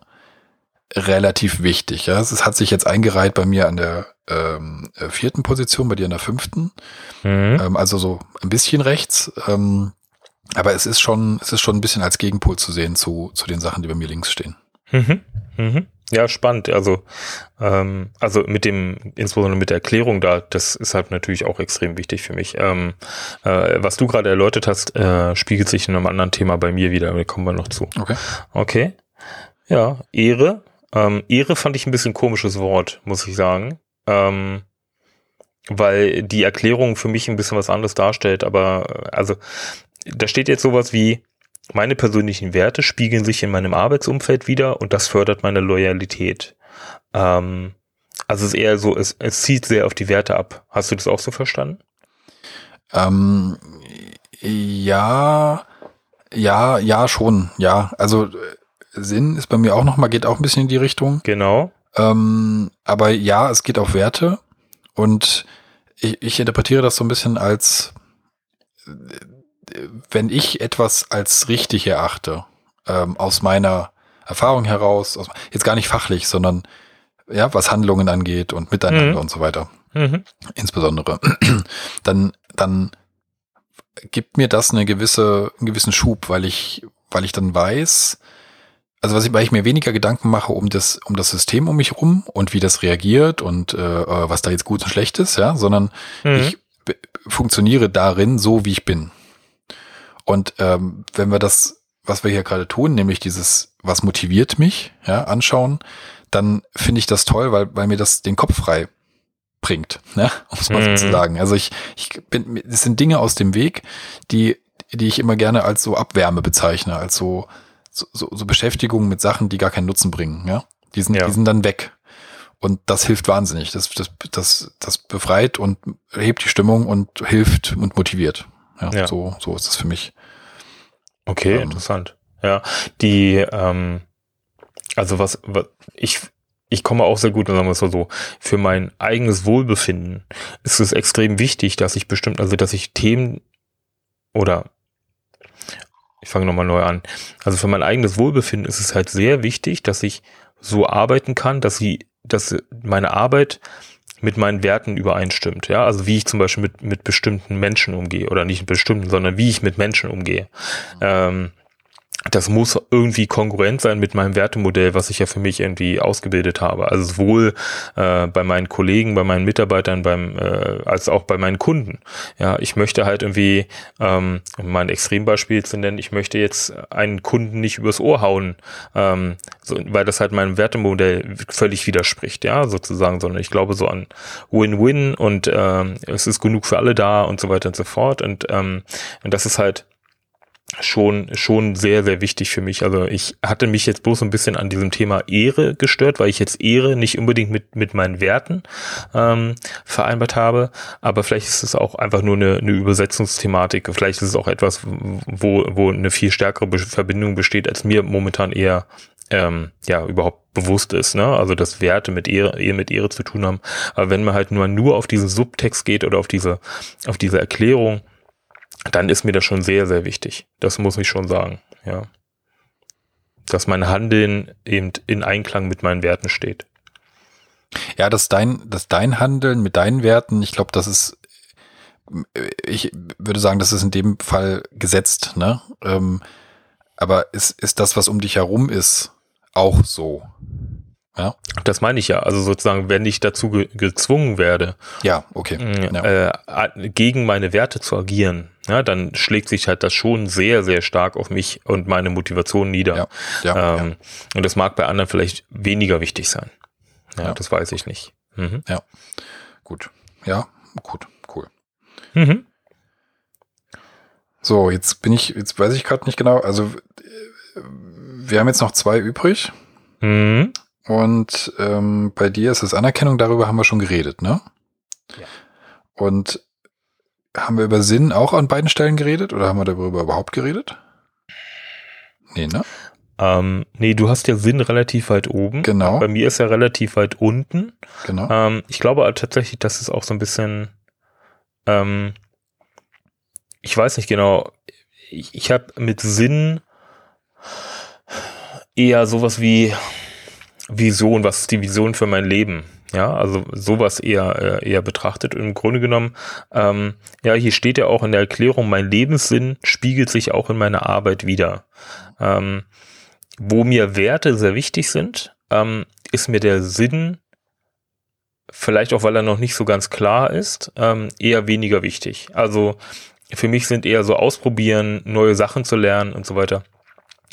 Speaker 1: relativ wichtig. Ja, es hat sich jetzt eingereiht bei mir an der ähm, äh, vierten Position, bei dir an der fünften.
Speaker 2: Mhm.
Speaker 1: Ähm, also so ein bisschen rechts. Ähm, aber es ist schon, es ist schon ein bisschen als Gegenpol zu sehen zu, zu den Sachen, die bei mir links stehen.
Speaker 2: Mhm. Mhm. Ja, spannend. Also, ähm, also mit dem, insbesondere mit der Erklärung da, das ist halt natürlich auch extrem wichtig für mich. Ähm, äh, was du gerade erläutert hast, äh, spiegelt sich in einem anderen Thema bei mir wieder, da kommen wir noch zu.
Speaker 1: Okay.
Speaker 2: Okay. Ja, Ehre. Ähm, Ehre fand ich ein bisschen komisches Wort, muss ich sagen. Ähm, weil die Erklärung für mich ein bisschen was anderes darstellt, aber äh, also da steht jetzt sowas wie, meine persönlichen Werte spiegeln sich in meinem Arbeitsumfeld wieder und das fördert meine Loyalität. Ähm, also es ist eher so, es, es zieht sehr auf die Werte ab. Hast du das auch so verstanden?
Speaker 1: Ähm, ja, ja, ja, schon, ja. Also äh, Sinn ist bei mir auch nochmal, geht auch ein bisschen in die Richtung.
Speaker 2: Genau.
Speaker 1: Ähm, aber ja, es geht auf Werte und ich, ich interpretiere das so ein bisschen als, wenn ich etwas als richtig erachte, ähm, aus meiner Erfahrung heraus, aus, jetzt gar nicht fachlich, sondern ja, was Handlungen angeht und Miteinander
Speaker 2: Mhm.
Speaker 1: und so weiter,
Speaker 2: Mhm.
Speaker 1: insbesondere, dann, dann gibt mir das eine gewisse, einen gewissen Schub, weil ich, weil ich dann weiß, also was ich, weil ich mir weniger Gedanken mache um das, um das System um mich rum und wie das reagiert und äh, äh, was da jetzt gut und schlecht ist, ja, sondern
Speaker 2: Mhm.
Speaker 1: ich funktioniere darin so, wie ich bin. Und ähm, wenn wir das, was wir hier gerade tun, nämlich dieses, was motiviert mich, ja, anschauen, dann finde ich das toll, weil, weil mir das den Kopf frei bringt, ne? um es mal so zu
Speaker 2: Mhm.
Speaker 1: sagen. Also ich, ich bin, es sind Dinge aus dem Weg, die, die ich immer gerne als so Abwärme bezeichne, als so, so, so, Beschäftigung mit Sachen, die gar keinen Nutzen bringen, ja. Die sind,
Speaker 2: Ja.
Speaker 1: die sind dann weg. Und das hilft wahnsinnig. Das, das, das, das befreit und hebt die Stimmung und hilft und motiviert. Ja,
Speaker 2: Ja.
Speaker 1: so, so ist es für mich.
Speaker 2: Okay,
Speaker 1: Ähm.
Speaker 2: interessant. Ja, die, ähm, also was, was ich, ich komme auch sehr gut, sagen wir es mal so, für mein eigenes Wohlbefinden ist es extrem wichtig, dass ich bestimmt, also dass ich Themen oder ich fange nochmal neu an. Also für mein eigenes Wohlbefinden ist es halt sehr wichtig, dass ich so arbeiten kann, dass sie, dass meine Arbeit mit meinen Werten übereinstimmt. Ja, also wie ich zum Beispiel mit, mit bestimmten Menschen umgehe oder nicht mit bestimmten, sondern wie ich mit Menschen umgehe. Ähm, das muss irgendwie kongruent sein mit meinem Wertemodell, was ich ja für mich irgendwie ausgebildet habe. Also sowohl äh, bei meinen Kollegen, bei meinen Mitarbeitern, beim äh, als auch bei meinen Kunden. Ja, ich möchte halt irgendwie, ähm, um mal ein Extrembeispiel zu nennen, ich möchte jetzt einen Kunden nicht übers Ohr hauen, ähm, so, weil das halt meinem Wertemodell völlig widerspricht, ja, sozusagen, sondern ich glaube so an Win-Win und ähm, es ist genug für alle da und so weiter und so fort. Und, ähm, und das ist halt schon schon sehr sehr wichtig für mich. Also ich hatte mich jetzt bloß ein bisschen an diesem Thema Ehre gestört, weil ich jetzt Ehre nicht unbedingt mit mit meinen Werten ähm, vereinbart habe, aber vielleicht ist es auch einfach nur eine, eine Übersetzungsthematik. Vielleicht ist es auch etwas, wo wo eine viel stärkere Be Verbindung besteht, als mir momentan eher ähm, ja überhaupt bewusst ist, ne? Also dass Werte mit Ehre, eher mit Ehre zu tun haben. Aber wenn man halt nur nur auf diesen Subtext geht oder auf diese auf diese Erklärung, dann ist mir das schon sehr, sehr wichtig. Das muss ich schon sagen, ja. Dass mein Handeln eben in Einklang mit meinen Werten steht.
Speaker 1: Ja, dass dein, dass dein Handeln mit deinen Werten, ich glaube, das ist, ich würde sagen, das ist in dem Fall gesetzt, ne? Ähm, aber ist, ist das, was um dich herum ist, auch so? Ja,
Speaker 2: Das meine ich ja. Also sozusagen, wenn ich dazu ge gezwungen werde,
Speaker 1: ja okay. Ja.
Speaker 2: äh, gegen meine Werte zu agieren, ja, dann schlägt sich halt das schon sehr, sehr stark auf mich und meine Motivation nieder.
Speaker 1: Ja, ja,
Speaker 2: ähm, Und das mag bei anderen vielleicht weniger wichtig sein. Ja,
Speaker 1: Ja.
Speaker 2: das weiß ich nicht. Mhm.
Speaker 1: Gut. Ja, gut, cool.
Speaker 2: Mhm.
Speaker 1: So, jetzt bin ich, jetzt weiß ich gerade nicht genau, also wir haben jetzt noch zwei übrig
Speaker 2: Mhm.
Speaker 1: Und ähm, bei dir ist es Anerkennung, darüber haben wir schon geredet, ne?
Speaker 2: Ja.
Speaker 1: Und haben wir über Sinn auch an beiden Stellen geredet oder haben wir darüber überhaupt geredet? Nee, ne?
Speaker 2: Ähm, nee, du hast ja Sinn relativ weit oben.
Speaker 1: Genau.
Speaker 2: Bei mir ist er relativ weit unten.
Speaker 1: Genau.
Speaker 2: Ähm, ich glaube tatsächlich, dass es auch so ein bisschen, ähm, ich weiß nicht genau, ich, ich habe mit Sinn eher sowas wie Vision, was ist die Vision für mein Leben? Ja, also sowas eher, äh, eher betrachtet. Im Grunde genommen, ähm, ja, hier steht ja auch in der Erklärung, mein Lebenssinn spiegelt sich auch in meiner Arbeit wieder. Ähm, wo mir Werte sehr wichtig sind, ähm, ist mir der Sinn, vielleicht auch weil er noch nicht so ganz klar ist, ähm, eher weniger wichtig. Also für mich sind eher so ausprobieren, neue Sachen zu lernen und so weiter.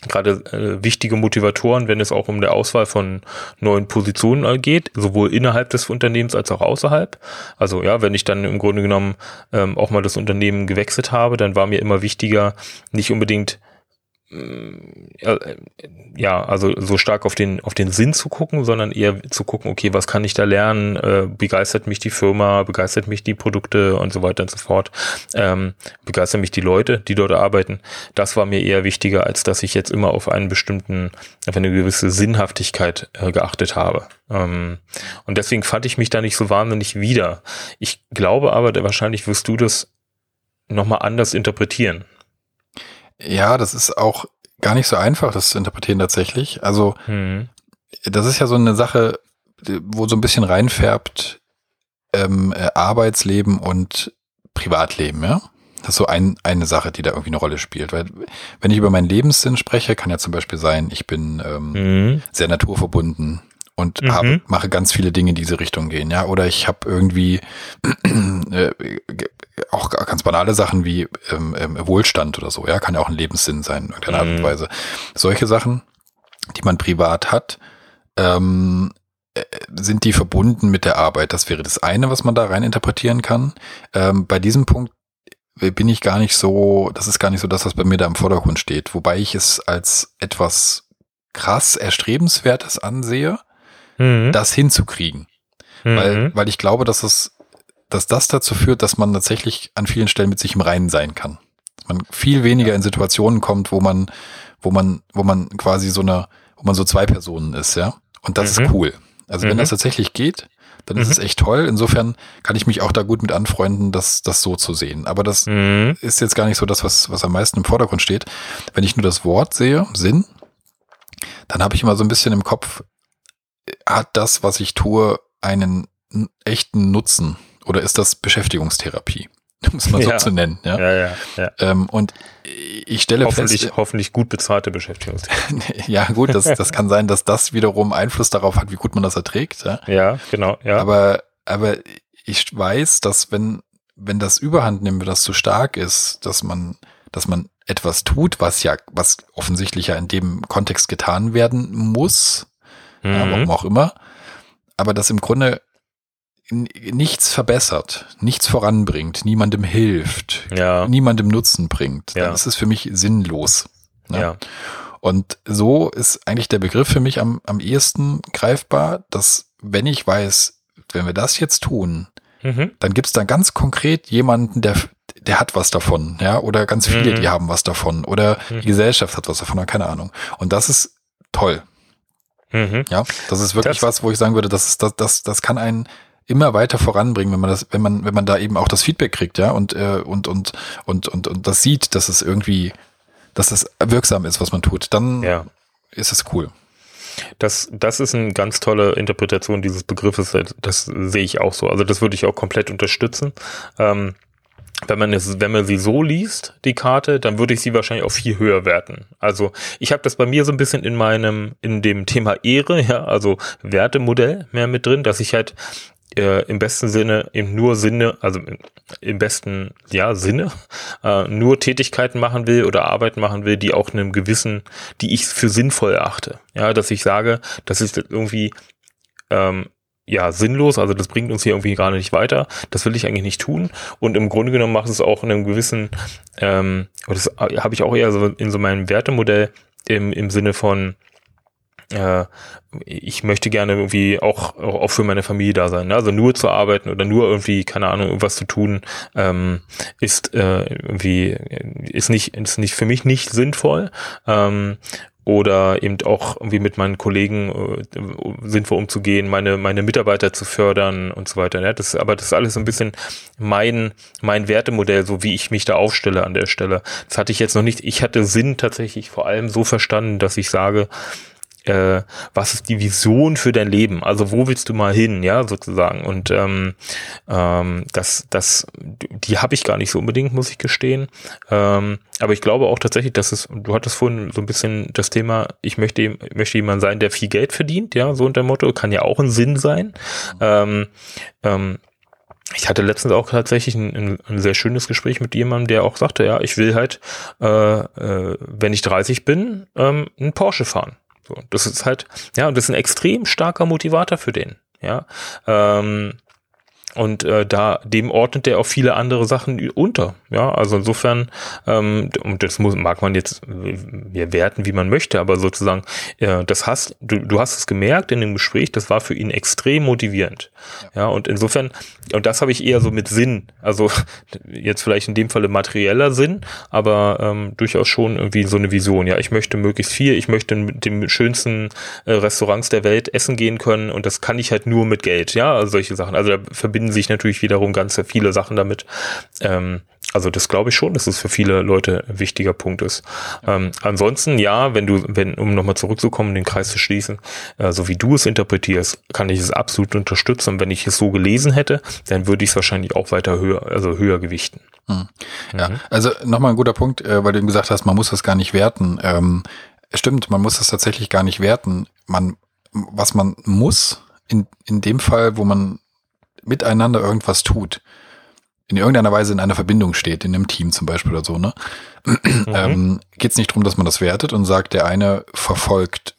Speaker 2: Gerade äh, wichtige Motivatoren, wenn es auch um der Auswahl von neuen Positionen geht, sowohl innerhalb des Unternehmens als auch außerhalb. Also ja, wenn ich dann im Grunde genommen ähm, auch mal das Unternehmen gewechselt habe, dann war mir immer wichtiger, nicht unbedingt ja, ja, also so stark auf den auf den Sinn zu gucken, sondern eher zu gucken, okay, was kann ich da lernen? Äh, begeistert mich die Firma, begeistert mich die Produkte und so weiter und so fort. Ähm, begeistern mich die Leute, die dort arbeiten. Das war mir eher wichtiger, als dass ich jetzt immer auf einen bestimmten, auf eine gewisse Sinnhaftigkeit äh, geachtet habe. Ähm, und deswegen fand ich mich da nicht so wahnsinnig wieder. Ich glaube aber, wahrscheinlich wirst du das nochmal anders interpretieren.
Speaker 1: Ja, das ist auch gar nicht so einfach, das zu interpretieren tatsächlich. Also,
Speaker 2: Hm.
Speaker 1: das ist ja so eine Sache, wo so ein bisschen reinfärbt ähm, äh, Arbeitsleben und Privatleben, ja. Das ist so ein, eine Sache, die da irgendwie eine Rolle spielt. Weil wenn ich über meinen Lebenssinn spreche, kann ja zum Beispiel sein, ich bin ähm,
Speaker 2: Mhm.
Speaker 1: sehr naturverbunden und mhm. habe, mache ganz viele Dinge in diese Richtung gehen, ja. Oder ich habe irgendwie äh, auch ganz banale Sachen wie ähm, ähm, Wohlstand oder so, ja, kann ja auch ein Lebenssinn sein in irgendeiner Art und mhm. Weise. Solche Sachen, die man privat hat, ähm, äh, sind die verbunden mit der Arbeit? Das wäre das eine, was man da rein interpretieren kann. Ähm, bei diesem Punkt bin ich gar nicht so, das ist gar nicht so das, was bei mir da im Vordergrund steht, wobei ich es als etwas krass Erstrebenswertes ansehe, mhm. das hinzukriegen. Mhm. Weil, weil ich glaube, dass es, dass das dazu führt, dass man tatsächlich an vielen Stellen mit sich im Reinen sein kann. Dass man viel weniger in Situationen kommt, wo man, wo man, wo man quasi so eine, wo man so zwei Personen ist, ja. Und das mhm. ist cool. Also wenn das mhm. tatsächlich geht, dann ist es mhm. echt toll. Insofern kann ich mich auch da gut mit anfreunden, das, das so zu sehen. Aber das ist jetzt gar nicht so das, was, was am meisten im Vordergrund steht. Wenn ich nur das Wort sehe, Sinn, dann habe ich immer so ein bisschen im Kopf, hat das, was ich tue, einen echten Nutzen? Oder ist das Beschäftigungstherapie? Um es mal so ja. zu nennen. Ja, ja, ja. ja. Ähm, und ich stelle
Speaker 2: hoffentlich,
Speaker 1: fest.
Speaker 2: Hoffentlich gut bezahlte Beschäftigungstherapie.
Speaker 1: ja, gut, das, das kann sein, dass das wiederum Einfluss darauf hat, wie gut man das erträgt. Ja,
Speaker 2: ja genau. Ja.
Speaker 1: Aber, aber ich weiß, dass wenn, wenn das Überhand nimmt, das zu stark ist, dass man, dass man etwas tut, was ja, was offensichtlich ja in dem Kontext getan werden muss, mhm. ja, warum auch immer, aber das im Grunde nichts verbessert, nichts voranbringt, niemandem hilft, ja. niemandem Nutzen bringt, dann ja. ist es für mich sinnlos. Ne? Ja. Und so ist eigentlich der Begriff für mich am, am ehesten greifbar, dass wenn ich weiß, wenn wir das jetzt tun, mhm. dann gibt es da ganz konkret jemanden, der, der hat was davon, ja, oder ganz viele, mhm. die haben was davon, oder mhm. die Gesellschaft hat was davon, keine Ahnung. Und das ist toll. Mhm. Ja, das ist wirklich das, was, wo ich sagen würde, das das, das, das kann einen immer weiter voranbringen, wenn man das, wenn man, wenn man da eben auch das Feedback kriegt, ja, und, äh, und, und, und, und, und das sieht, dass es irgendwie, dass das wirksam ist, was man tut, dann ja. ist es cool.
Speaker 2: Das, das ist eine ganz tolle Interpretation dieses Begriffes. Das sehe ich auch so. Also das würde ich auch komplett unterstützen. Ähm, wenn man es, wenn man sie so liest, die Karte, dann würde ich sie wahrscheinlich auch viel höher werten. Also ich habe das bei mir so ein bisschen in meinem, in dem Thema Ehre, ja, also Wertemodell mehr mit drin, dass ich halt äh, im besten Sinne eben nur Sinne, also im besten ja Sinne äh, nur Tätigkeiten machen will oder Arbeiten machen will, die auch einem gewissen, die ich für sinnvoll erachte. Ja, dass ich sage, das ist irgendwie ähm, ja sinnlos, also das bringt uns hier irgendwie gerade nicht weiter. Das will ich eigentlich nicht tun. Und im Grunde genommen macht es auch in einem gewissen, ähm, das habe ich auch eher so in so meinem Wertemodell im, im Sinne von äh, ich möchte gerne irgendwie auch, auch für meine Familie da sein. Ne? Also nur zu arbeiten oder nur irgendwie, keine Ahnung, irgendwas zu tun, ähm, ist äh, irgendwie, ist nicht, ist nicht für mich nicht sinnvoll. Ähm, oder eben auch irgendwie mit meinen Kollegen äh, sinnvoll umzugehen, meine meine Mitarbeiter zu fördern und so weiter. Ja, das, aber das ist alles so ein bisschen mein mein Wertemodell, so wie ich mich da aufstelle an der Stelle. Das hatte ich jetzt noch nicht. Ich hatte Sinn tatsächlich vor allem so verstanden, dass ich sage, äh, was ist die Vision für dein Leben? Also wo willst du mal hin, ja, sozusagen. Und ähm, ähm, das, das, die habe ich gar nicht so unbedingt, muss ich gestehen. Ähm, aber ich glaube auch tatsächlich, dass es, du hattest vorhin so ein bisschen das Thema, ich möchte, möchte jemand sein, der viel Geld verdient, ja, so unter dem Motto, kann ja auch ein Sinn sein. Ähm, ähm, ich hatte letztens auch tatsächlich ein, ein, sehr schönes Gespräch mit jemandem, der auch sagte, ja, ich will halt, äh, äh, wenn ich 30 bin, ähm, einen Porsche fahren. So, das ist halt, ja, und das ist ein extrem starker Motivator für den. Ja, ähm, und äh, da dem ordnet er auch viele andere Sachen unter. Ja, also insofern, ähm, und das muss, mag man jetzt wir werten, wie man möchte, aber sozusagen, äh, das hast, du, du hast es gemerkt in dem Gespräch, das war für ihn extrem motivierend. Ja, ja und insofern, und das habe ich eher so mit Sinn, also jetzt vielleicht in dem Falle materieller Sinn, aber ähm, durchaus schon irgendwie so eine Vision. Ja, ich möchte möglichst viel, ich möchte mit dem schönsten äh, Restaurants der Welt essen gehen können und das kann ich halt nur mit Geld. Ja, also solche Sachen. Also da verbinden verbinden sich natürlich wiederum ganz viele Sachen damit. Ähm, also das glaube ich schon, dass es für viele Leute ein wichtiger Punkt ist. Ähm, ansonsten ja, wenn du, wenn, um nochmal zurückzukommen, den Kreis zu schließen, äh, so wie du es interpretierst, kann ich es absolut unterstützen. Und wenn ich es so gelesen hätte, dann würde ich es wahrscheinlich auch weiter höher, also höher gewichten.
Speaker 1: Hm. Ja, mhm. also nochmal ein guter Punkt, äh, weil du gesagt hast, man muss das gar nicht werten. Ähm, stimmt, man muss das tatsächlich gar nicht werten. Man was man muss, in, in dem Fall, wo man miteinander irgendwas tut, in irgendeiner Weise in einer Verbindung steht, in einem Team zum Beispiel oder so, ne? Mhm. ähm, Geht es nicht darum, dass man das wertet und sagt, der eine verfolgt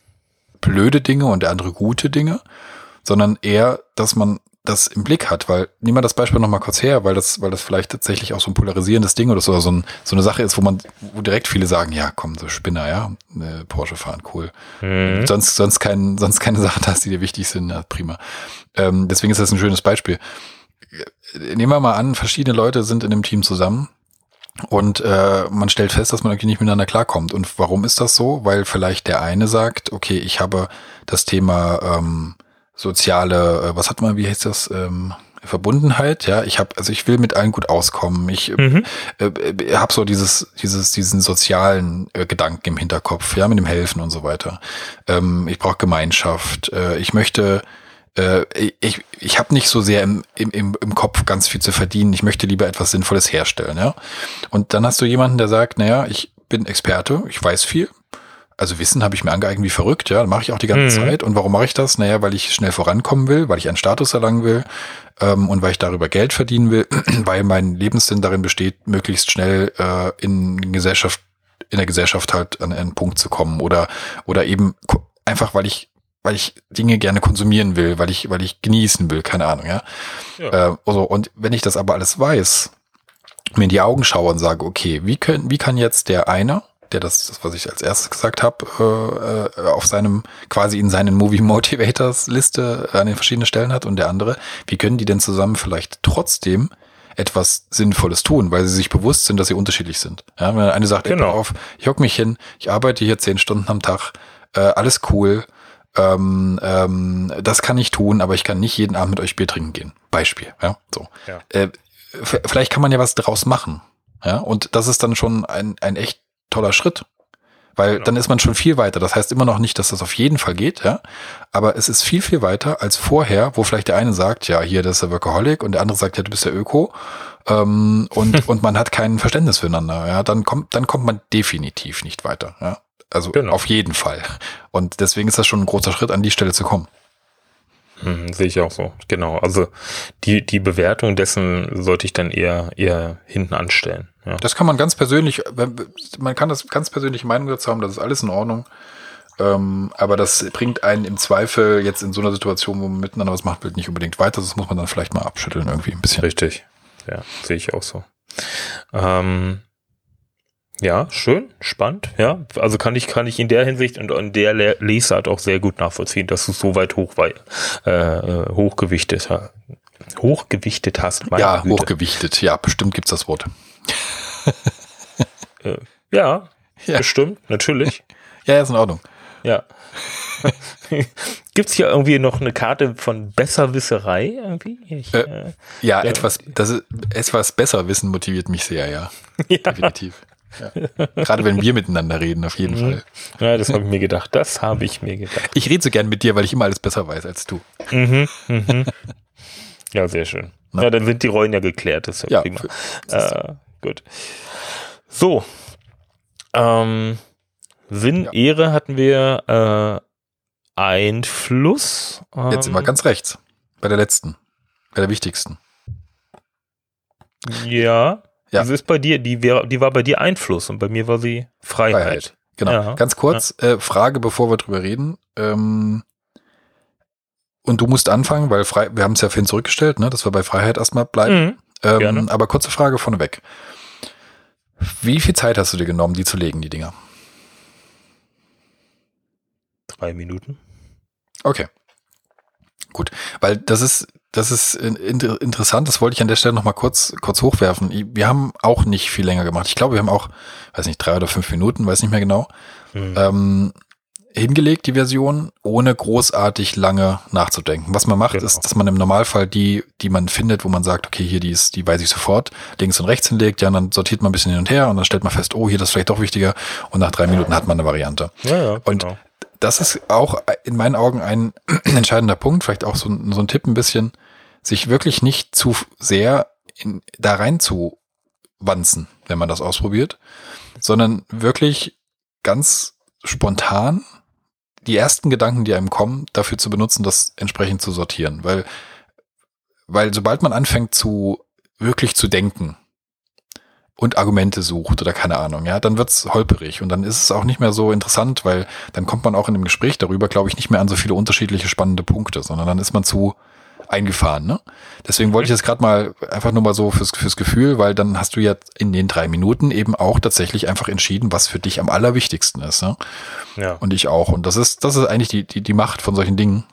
Speaker 1: blöde Dinge und der andere gute Dinge, sondern eher, dass man das im Blick hat, weil nehmen wir das Beispiel nochmal kurz her, weil das, weil das vielleicht tatsächlich auch so ein polarisierendes Ding oder so, so, ein, so eine Sache ist, wo man, wo direkt viele sagen, ja, komm, so Spinner, ja, äh, Porsche fahren, cool. Mhm. Sonst, sonst kein, sonst keine Sachen hast, die dir wichtig sind, ja, prima. Ähm, deswegen ist das ein schönes Beispiel. Nehmen wir mal an, verschiedene Leute sind in einem Team zusammen und äh, man stellt fest, dass man irgendwie nicht miteinander klarkommt. Und warum ist das so? Weil vielleicht der eine sagt, okay, ich habe das Thema ähm, soziale, äh, was hat man, wie heißt das? Ähm, Verbundenheit, ja, ich habe, also ich will mit allen gut auskommen. Ich mhm. äh, äh, habe so dieses, dieses, diesen sozialen äh, Gedanken im Hinterkopf, ja, mit dem Helfen und so weiter. Ähm, ich brauche Gemeinschaft. Äh, ich möchte, äh, ich, ich habe nicht so sehr im, im, im Kopf ganz viel zu verdienen. Ich möchte lieber etwas Sinnvolles herstellen, ja. Und dann hast du jemanden, der sagt, naja, ich bin Experte, ich weiß viel, also Wissen habe ich mir angeeignet wie verrückt, ja, mache ich auch die ganze mhm. Zeit. Und warum mache ich das? Naja, weil ich schnell vorankommen will, weil ich einen Status erlangen will ähm, und weil ich darüber Geld verdienen will, weil mein Lebenssinn darin besteht, möglichst schnell äh, in Gesellschaft, in der Gesellschaft halt an einen Punkt zu kommen oder oder eben einfach, weil ich weil ich Dinge gerne konsumieren will, weil ich weil ich genießen will, keine Ahnung, ja. ja. Äh, also, und wenn ich das aber alles weiß, mir in die Augen schaue und sage, okay, wie können, wie kann jetzt der eine der das, das was ich als erstes gesagt habe, äh, äh, auf seinem, quasi in seinen Movie Motivators Liste an den verschiedenen Stellen hat und der andere, wie können die denn zusammen vielleicht trotzdem etwas Sinnvolles tun, weil sie sich bewusst sind, dass sie unterschiedlich sind. Ja, wenn eine sagt, genau. ey, auf, ich hock mich hin, ich arbeite hier zehn Stunden am Tag, äh, alles cool, ähm, ähm, das kann ich tun, aber ich kann nicht jeden Abend mit euch Bier trinken gehen. Beispiel, ja, so. Ja. Äh, vielleicht kann man ja was draus machen. Ja, und das ist dann schon ein, ein echt toller Schritt. Weil genau. dann ist man schon viel weiter. Das heißt immer noch nicht, dass das auf jeden Fall geht, ja. Aber es ist viel, viel weiter als vorher, wo vielleicht der eine sagt, ja, hier, das ist der Workaholic und der andere sagt, ja, du bist der Öko. Ähm, und, und man hat kein Verständnis füreinander, ja. Dann kommt, dann kommt man definitiv nicht weiter, ja. Also genau. auf jeden Fall. Und deswegen ist das schon ein großer Schritt, an die Stelle zu kommen.
Speaker 2: Hm, sehe ich auch so, genau. Also die, die Bewertung dessen sollte ich dann eher, eher hinten anstellen.
Speaker 1: Ja. Das kann man ganz persönlich, man kann das ganz persönliche Meinung dazu haben, das ist alles in Ordnung. Ähm, aber das bringt einen im Zweifel jetzt in so einer Situation, wo man miteinander was macht, nicht unbedingt weiter. Das muss man dann vielleicht mal abschütteln irgendwie ein bisschen.
Speaker 2: Richtig. Ja, sehe ich auch so. Ähm, ja, schön, spannend, ja. Also kann ich, kann ich in der Hinsicht und in der Lesart auch sehr gut nachvollziehen, dass du so weit hoch, äh, äh, hochgewichtet, hochgewichtet hast.
Speaker 1: Ja, Güte. hochgewichtet, ja, bestimmt gibt's das Wort.
Speaker 2: äh, ja, ja, bestimmt, natürlich.
Speaker 1: ja, ist in Ordnung.
Speaker 2: Ja. Gibt's hier irgendwie noch eine Karte von Besserwisserei irgendwie? Ich,
Speaker 1: äh, äh, ja, etwas, das ist, etwas besser wissen motiviert mich sehr, ja. ja. Definitiv. Ja. Gerade wenn wir miteinander reden, auf jeden mhm. Fall.
Speaker 2: Ja, das habe ich mir gedacht. Das habe ich mir gedacht.
Speaker 1: Ich rede so gern mit dir, weil ich immer alles besser weiß als du.
Speaker 2: Mhm, mhm. Ja, sehr schön. Na? Ja, dann sind die Rollen ja geklärt. Das ist ja, ja prima. Äh, gut. So. Ähm, Sinn, ja. Ehre hatten wir äh, Einfluss.
Speaker 1: Ähm, Jetzt sind wir ähm, ganz rechts. Bei der letzten. Bei der wichtigsten.
Speaker 2: Ja. Ja. Das ist bei dir, die, die war bei dir Einfluss und bei mir war sie Freiheit. Freiheit.
Speaker 1: Genau. Ja. Ganz kurz, ja. äh, Frage, bevor wir drüber reden. Ähm, und du musst anfangen, weil frei, wir haben es ja vorhin zurückgestellt, ne, dass wir bei Freiheit erstmal bleiben. Mhm. Ähm, aber kurze Frage vorneweg. Wie viel Zeit hast du dir genommen, die zu legen, die Dinger?
Speaker 2: Drei Minuten.
Speaker 1: Okay. Gut, weil das ist das ist inter interessant, das wollte ich an der Stelle nochmal kurz, kurz hochwerfen. Wir haben auch nicht viel länger gemacht. Ich glaube, wir haben auch, weiß nicht, drei oder fünf Minuten, weiß nicht mehr genau, mhm. ähm, hingelegt, die Version, ohne großartig lange nachzudenken. Was man macht, genau. ist, dass man im Normalfall die, die man findet, wo man sagt, okay, hier, die ist, die weiß ich sofort, links und rechts hinlegt, ja, und dann sortiert man ein bisschen hin und her und dann stellt man fest, oh, hier, das ist vielleicht doch wichtiger und nach drei Minuten hat man eine Variante. Ja, ja, genau. Das ist auch in meinen Augen ein entscheidender Punkt, vielleicht auch so, so ein Tipp ein bisschen, sich wirklich nicht zu sehr in, da rein zu wanzen, wenn man das ausprobiert, sondern wirklich ganz spontan die ersten Gedanken, die einem kommen, dafür zu benutzen, das entsprechend zu sortieren. Weil, weil sobald man anfängt zu wirklich zu denken und Argumente sucht oder keine Ahnung, ja, dann wird's holperig und dann ist es auch nicht mehr so interessant, weil dann kommt man auch in dem Gespräch darüber, glaube ich, nicht mehr an so viele unterschiedliche spannende Punkte, sondern dann ist man zu eingefahren. Ne? Deswegen wollte ich das gerade mal einfach nur mal so fürs, fürs Gefühl, weil dann hast du ja in den drei Minuten eben auch tatsächlich einfach entschieden, was für dich am allerwichtigsten ist. Ne? Ja. Und ich auch. Und das ist, das ist eigentlich die, die, die Macht von solchen Dingen.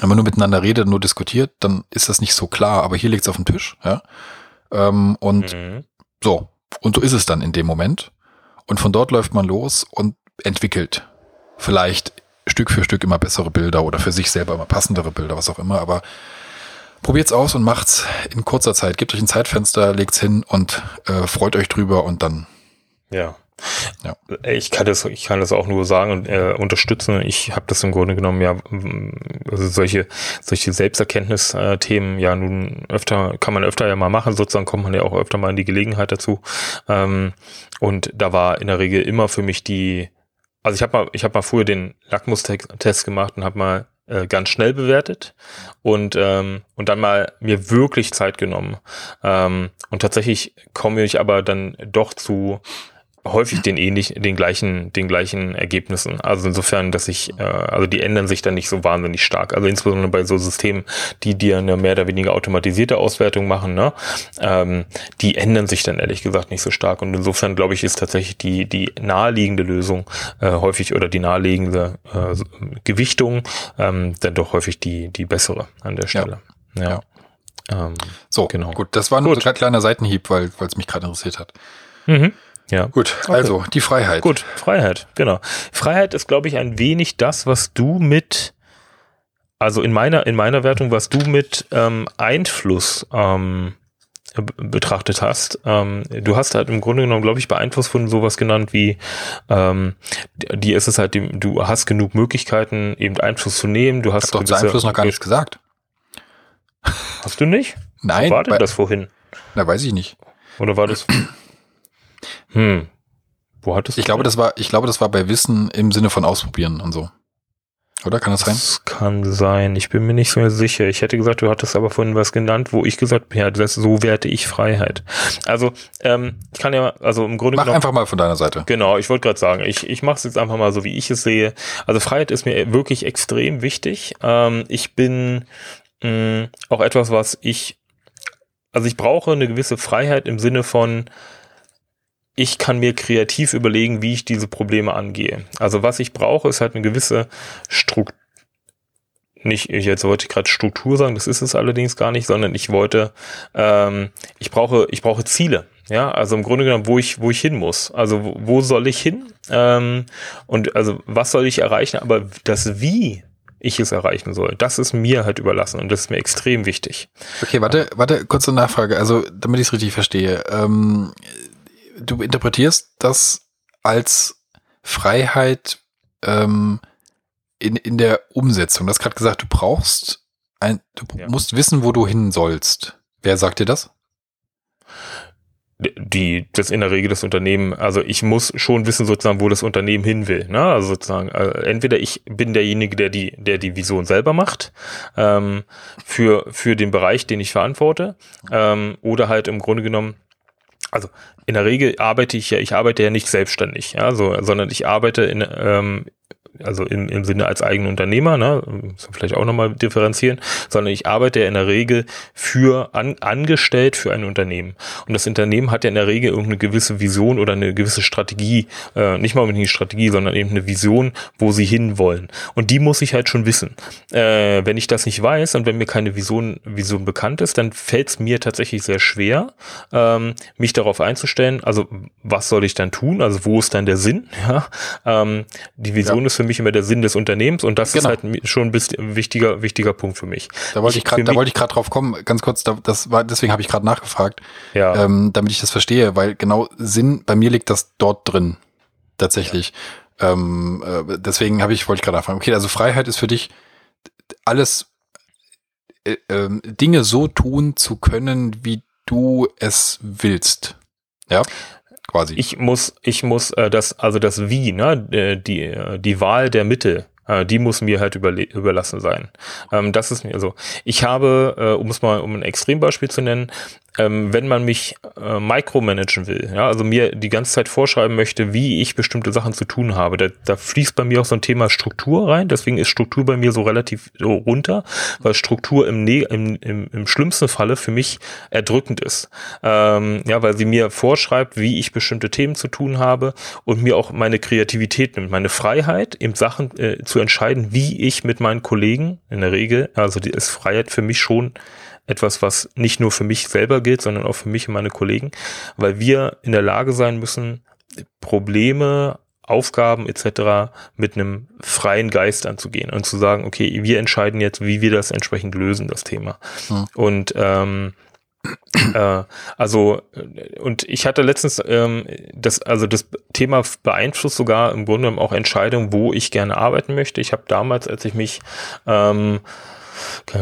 Speaker 1: Wenn man nur miteinander redet, nur diskutiert, dann ist das nicht so klar. Aber hier liegt es auf dem Tisch. Ja? Ähm, und mhm. So. Und so ist es dann in dem Moment. Und von dort läuft man los und entwickelt vielleicht Stück für Stück immer bessere Bilder oder für sich selber immer passendere Bilder, was auch immer. Aber probiert's aus und macht's in kurzer Zeit. Gebt euch ein Zeitfenster, legt's hin und äh, freut euch drüber und dann.
Speaker 2: Ja. Ja. Ich kann das, ich kann das auch nur sagen und äh, unterstützen. Ich habe das im Grunde genommen ja, also solche, solche Selbsterkenntnisthemen ja nun öfter, kann man öfter ja mal machen, sozusagen kommt man ja auch öfter mal in die Gelegenheit dazu. Ähm, und da war in der Regel immer für mich die, also ich habe mal, ich habe mal früher den Lackmustest gemacht und habe mal äh, ganz schnell bewertet und ähm, und dann mal mir wirklich Zeit genommen ähm, und tatsächlich komme ich aber dann doch zu häufig den ähnlich, den gleichen, den gleichen Ergebnissen. Also insofern, dass ich, äh, also die ändern sich dann nicht so wahnsinnig stark. Also insbesondere bei so Systemen, die dir eine mehr oder weniger automatisierte Auswertung machen, ne, ähm, die ändern sich dann ehrlich gesagt nicht so stark. Und insofern glaube ich, ist tatsächlich die die naheliegende Lösung äh, häufig oder die naheliegende äh, Gewichtung ähm, dann doch häufig die die bessere an der Stelle.
Speaker 1: Ja. ja. Ähm, so, genau. Gut, das war nur gut. ein kleiner Seitenhieb, weil es mich gerade interessiert hat. Mhm. Ja. Gut, okay. also die Freiheit.
Speaker 2: Gut, Freiheit, genau. Freiheit ist, glaube ich, ein wenig das, was du mit, also in meiner, in meiner Wertung, was du mit ähm, Einfluss ähm, betrachtet hast. Ähm, du hast halt im Grunde genommen, glaube ich, bei Einfluss von sowas genannt wie, ähm, die ist es halt, du hast genug Möglichkeiten, eben Einfluss zu nehmen. Du hast
Speaker 1: ich hab doch zu Einfluss noch gar nichts gesagt.
Speaker 2: Hast du nicht?
Speaker 1: Nein.
Speaker 2: Wo war denn das vorhin?
Speaker 1: Na, weiß ich nicht.
Speaker 2: Oder war das? Hm. Wo hattest
Speaker 1: du? Ich glaube, das war, ich glaube, das war bei Wissen im Sinne von ausprobieren und so. Oder kann das sein?
Speaker 2: Das kann sein. Ich bin mir nicht so sicher. Ich hätte gesagt, du hattest aber vorhin was genannt, wo ich gesagt habe, ja, das, so werte ich Freiheit. Also, ähm, ich kann ja, also im Grunde
Speaker 1: Mach genommen, einfach mal von deiner Seite.
Speaker 2: Genau, ich wollte gerade sagen, ich, ich mache es jetzt einfach mal so, wie ich es sehe. Also Freiheit ist mir wirklich extrem wichtig. Ähm, ich bin mh, auch etwas, was ich, also ich brauche eine gewisse Freiheit im Sinne von, ich kann mir kreativ überlegen, wie ich diese Probleme angehe. Also was ich brauche, ist halt eine gewisse Struktur. Nicht, jetzt wollte ich gerade Struktur sagen, das ist es allerdings gar nicht, sondern ich wollte, ähm, ich brauche, ich brauche Ziele. Ja, also im Grunde genommen, wo ich, wo ich hin muss. Also wo, wo soll ich hin? Ähm, und also was soll ich erreichen? Aber das Wie ich es erreichen soll. Das ist mir halt überlassen und das ist mir extrem wichtig.
Speaker 1: Okay, warte, warte, kurze Nachfrage. Also, damit ich es richtig verstehe. Ähm, du interpretierst das als Freiheit ähm, in, in der Umsetzung. Du hast gerade gesagt, du brauchst ein, du ja. musst wissen, wo du hin sollst. Wer sagt dir das?
Speaker 2: die das in der Regel das Unternehmen, also ich muss schon wissen sozusagen, wo das Unternehmen hin will. Ne? Also sozusagen, also entweder ich bin derjenige, der die, der die Vision selber macht ähm, für für den Bereich, den ich verantworte, ähm, oder halt im Grunde genommen also in der Regel arbeite ich ja, ich arbeite ja nicht selbstständig, ja, so, sondern ich arbeite in, ähm, also im, im Sinne als eigener Unternehmer, ne, muss vielleicht auch nochmal differenzieren, sondern ich arbeite ja in der Regel für an, angestellt für ein Unternehmen. Und das Unternehmen hat ja in der Regel irgendeine gewisse Vision oder eine gewisse Strategie, äh, nicht mal unbedingt eine Strategie, sondern eben eine Vision, wo sie hinwollen. Und die muss ich halt schon wissen. Äh, wenn ich das nicht weiß und wenn mir keine Vision, Vision bekannt ist, dann fällt es mir tatsächlich sehr schwer, ähm, mich darauf einzustellen, also was soll ich dann tun, also wo ist dann der Sinn? Ja? Ähm, die Vision ja. ist für mich immer der Sinn des Unternehmens und das genau. ist halt schon ein wichtiger, wichtiger Punkt für mich.
Speaker 1: Da wollte ich, ich gerade, da wollte ich gerade drauf kommen, ganz kurz, da, das war, deswegen habe ich gerade nachgefragt, ja. ähm, damit ich das verstehe, weil genau Sinn, bei mir liegt das dort drin, tatsächlich. Ja. Ähm, äh, deswegen habe ich, wollte ich gerade nachfragen, okay, also Freiheit ist für dich alles äh, äh, Dinge so tun zu können, wie du es willst. Ja
Speaker 2: quasi. Ich muss, ich muss äh, das, also das Wie, ne, äh, die, äh, die Wahl der Mittel Äh, die muss mir halt überlassen sein. Ähm, das ist mir so. Ich habe, äh, um es mal um ein Extrembeispiel zu nennen, ähm, wenn man mich äh, micromanagen will, ja, also mir die ganze Zeit vorschreiben möchte, wie ich bestimmte Sachen zu tun habe, da, da fließt bei mir auch so ein Thema Struktur rein. Deswegen ist Struktur bei mir so relativ so runter, weil Struktur im, ne im, im, im schlimmsten Falle für mich erdrückend ist. Ähm, ja, weil sie mir vorschreibt, wie ich bestimmte Themen zu tun habe und mir auch meine Kreativität nimmt, meine Freiheit, eben Sachen äh, zu entscheiden, wie ich mit meinen Kollegen in der Regel, also die ist Freiheit für mich schon etwas, was nicht nur für mich selber gilt, sondern auch für mich und meine Kollegen, weil wir in der Lage sein müssen, Probleme, Aufgaben etc. mit einem freien Geist anzugehen und zu sagen, okay, wir entscheiden jetzt, wie wir das entsprechend lösen, das Thema. Hm. Und ähm, äh, also und ich hatte letztens ähm, das also das Thema beeinflusst sogar im Grunde genommen auch Entscheidungen, wo ich gerne arbeiten möchte. Ich habe damals, als ich mich ähm,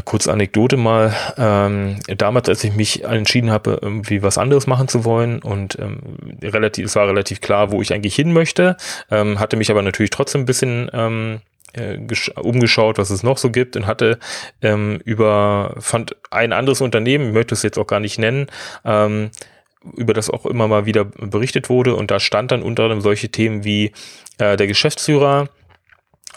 Speaker 2: Kurz Anekdote mal. Ähm, damals, als ich mich entschieden habe, irgendwie was anderes machen zu wollen und ähm, relativ, es war relativ klar, wo ich eigentlich hin möchte, ähm, hatte mich aber natürlich trotzdem ein bisschen ähm, äh, umgeschaut, was es noch so gibt und hatte ähm, über fand ein anderes Unternehmen, ich möchte es jetzt auch gar nicht nennen, ähm, über das auch immer mal wieder berichtet wurde. Und da stand dann unter anderem solche Themen wie äh, der Geschäftsführer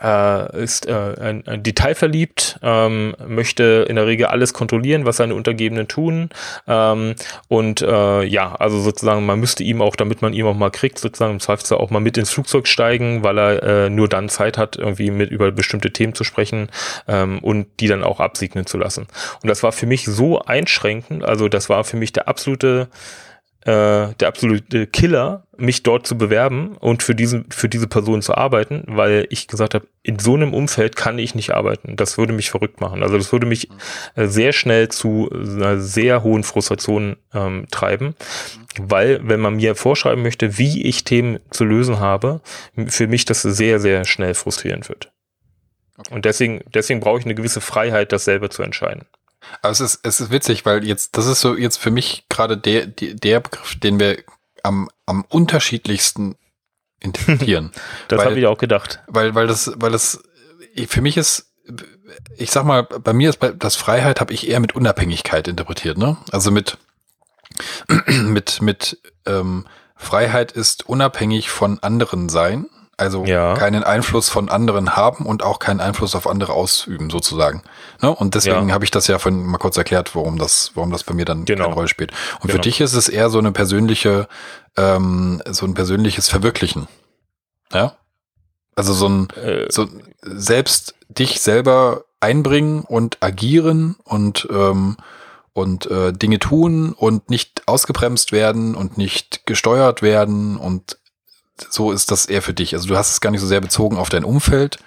Speaker 2: äh, ist äh, ein, ein detailverliebt, ähm, möchte in der Regel alles kontrollieren, was seine Untergebenen tun. Ähm, und äh, ja, also sozusagen, man müsste ihm auch, damit man ihm auch mal kriegt, sozusagen im Zweifelsfall auch mal mit ins Flugzeug steigen, weil er äh, nur dann Zeit hat, irgendwie mit über bestimmte Themen zu sprechen ähm, und die dann auch absegnen zu lassen. Und das war für mich so einschränkend, also das war für mich der absolute äh, der absolute Killer, mich dort zu bewerben und für diesen für diese Person zu arbeiten, weil ich gesagt habe, in so einem Umfeld kann ich nicht arbeiten. Das würde mich verrückt machen. Also das würde mich äh, sehr schnell zu einer sehr hohen Frustration ähm, treiben, weil wenn man mir vorschreiben möchte, wie ich Themen zu lösen habe, für mich das sehr sehr schnell frustrierend wird. Okay. Und deswegen deswegen brauche ich eine gewisse Freiheit, das selber zu entscheiden.
Speaker 1: Aber es ist, es ist witzig, weil jetzt, das ist so jetzt für mich gerade der, der Begriff, den wir am, am unterschiedlichsten interpretieren.
Speaker 2: das habe ich auch gedacht.
Speaker 1: Weil, weil das, weil das, für mich ist, ich sag mal, bei mir ist das Freiheit habe ich eher mit Unabhängigkeit interpretiert, ne? Also mit, mit, mit ähm, Freiheit ist unabhängig von anderen sein also ja. keinen Einfluss von anderen haben und auch keinen Einfluss auf andere ausüben, sozusagen. Ne? Und deswegen ja. habe ich das ja von mal kurz erklärt, warum das, warum das bei mir dann genau. keine Rolle spielt. Und genau. für dich ist es eher so eine persönliche, ähm, so ein persönliches Verwirklichen. Ja? Also so ein äh, so selbst dich selber einbringen und agieren und ähm, und äh, Dinge tun und nicht ausgebremst werden und nicht gesteuert werden und so ist das eher für dich. Also du hast es gar nicht so sehr bezogen auf dein Umfeld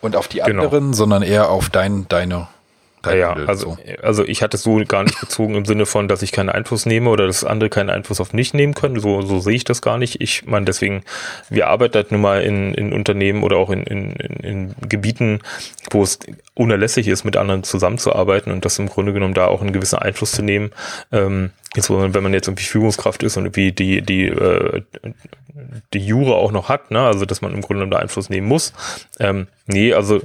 Speaker 1: und auf die genau. anderen, sondern eher auf dein, deine,
Speaker 2: dein ja, also, so. also ich hatte es so gar nicht bezogen im Sinne von, dass ich keinen Einfluss nehme oder dass andere keinen Einfluss auf mich nehmen können. So, so sehe ich das gar nicht. Ich meine, deswegen, wir arbeiten halt nun mal in, in Unternehmen oder auch in, in, in Gebieten, wo es unerlässlich ist, mit anderen zusammenzuarbeiten und das im Grunde genommen da auch einen gewissen Einfluss zu nehmen. Ähm, insbesondere wenn man jetzt irgendwie Führungskraft ist und irgendwie die, die, äh, die Jure auch noch hat, ne? also dass man im Grunde genommen da Einfluss nehmen muss. Ähm, nee, also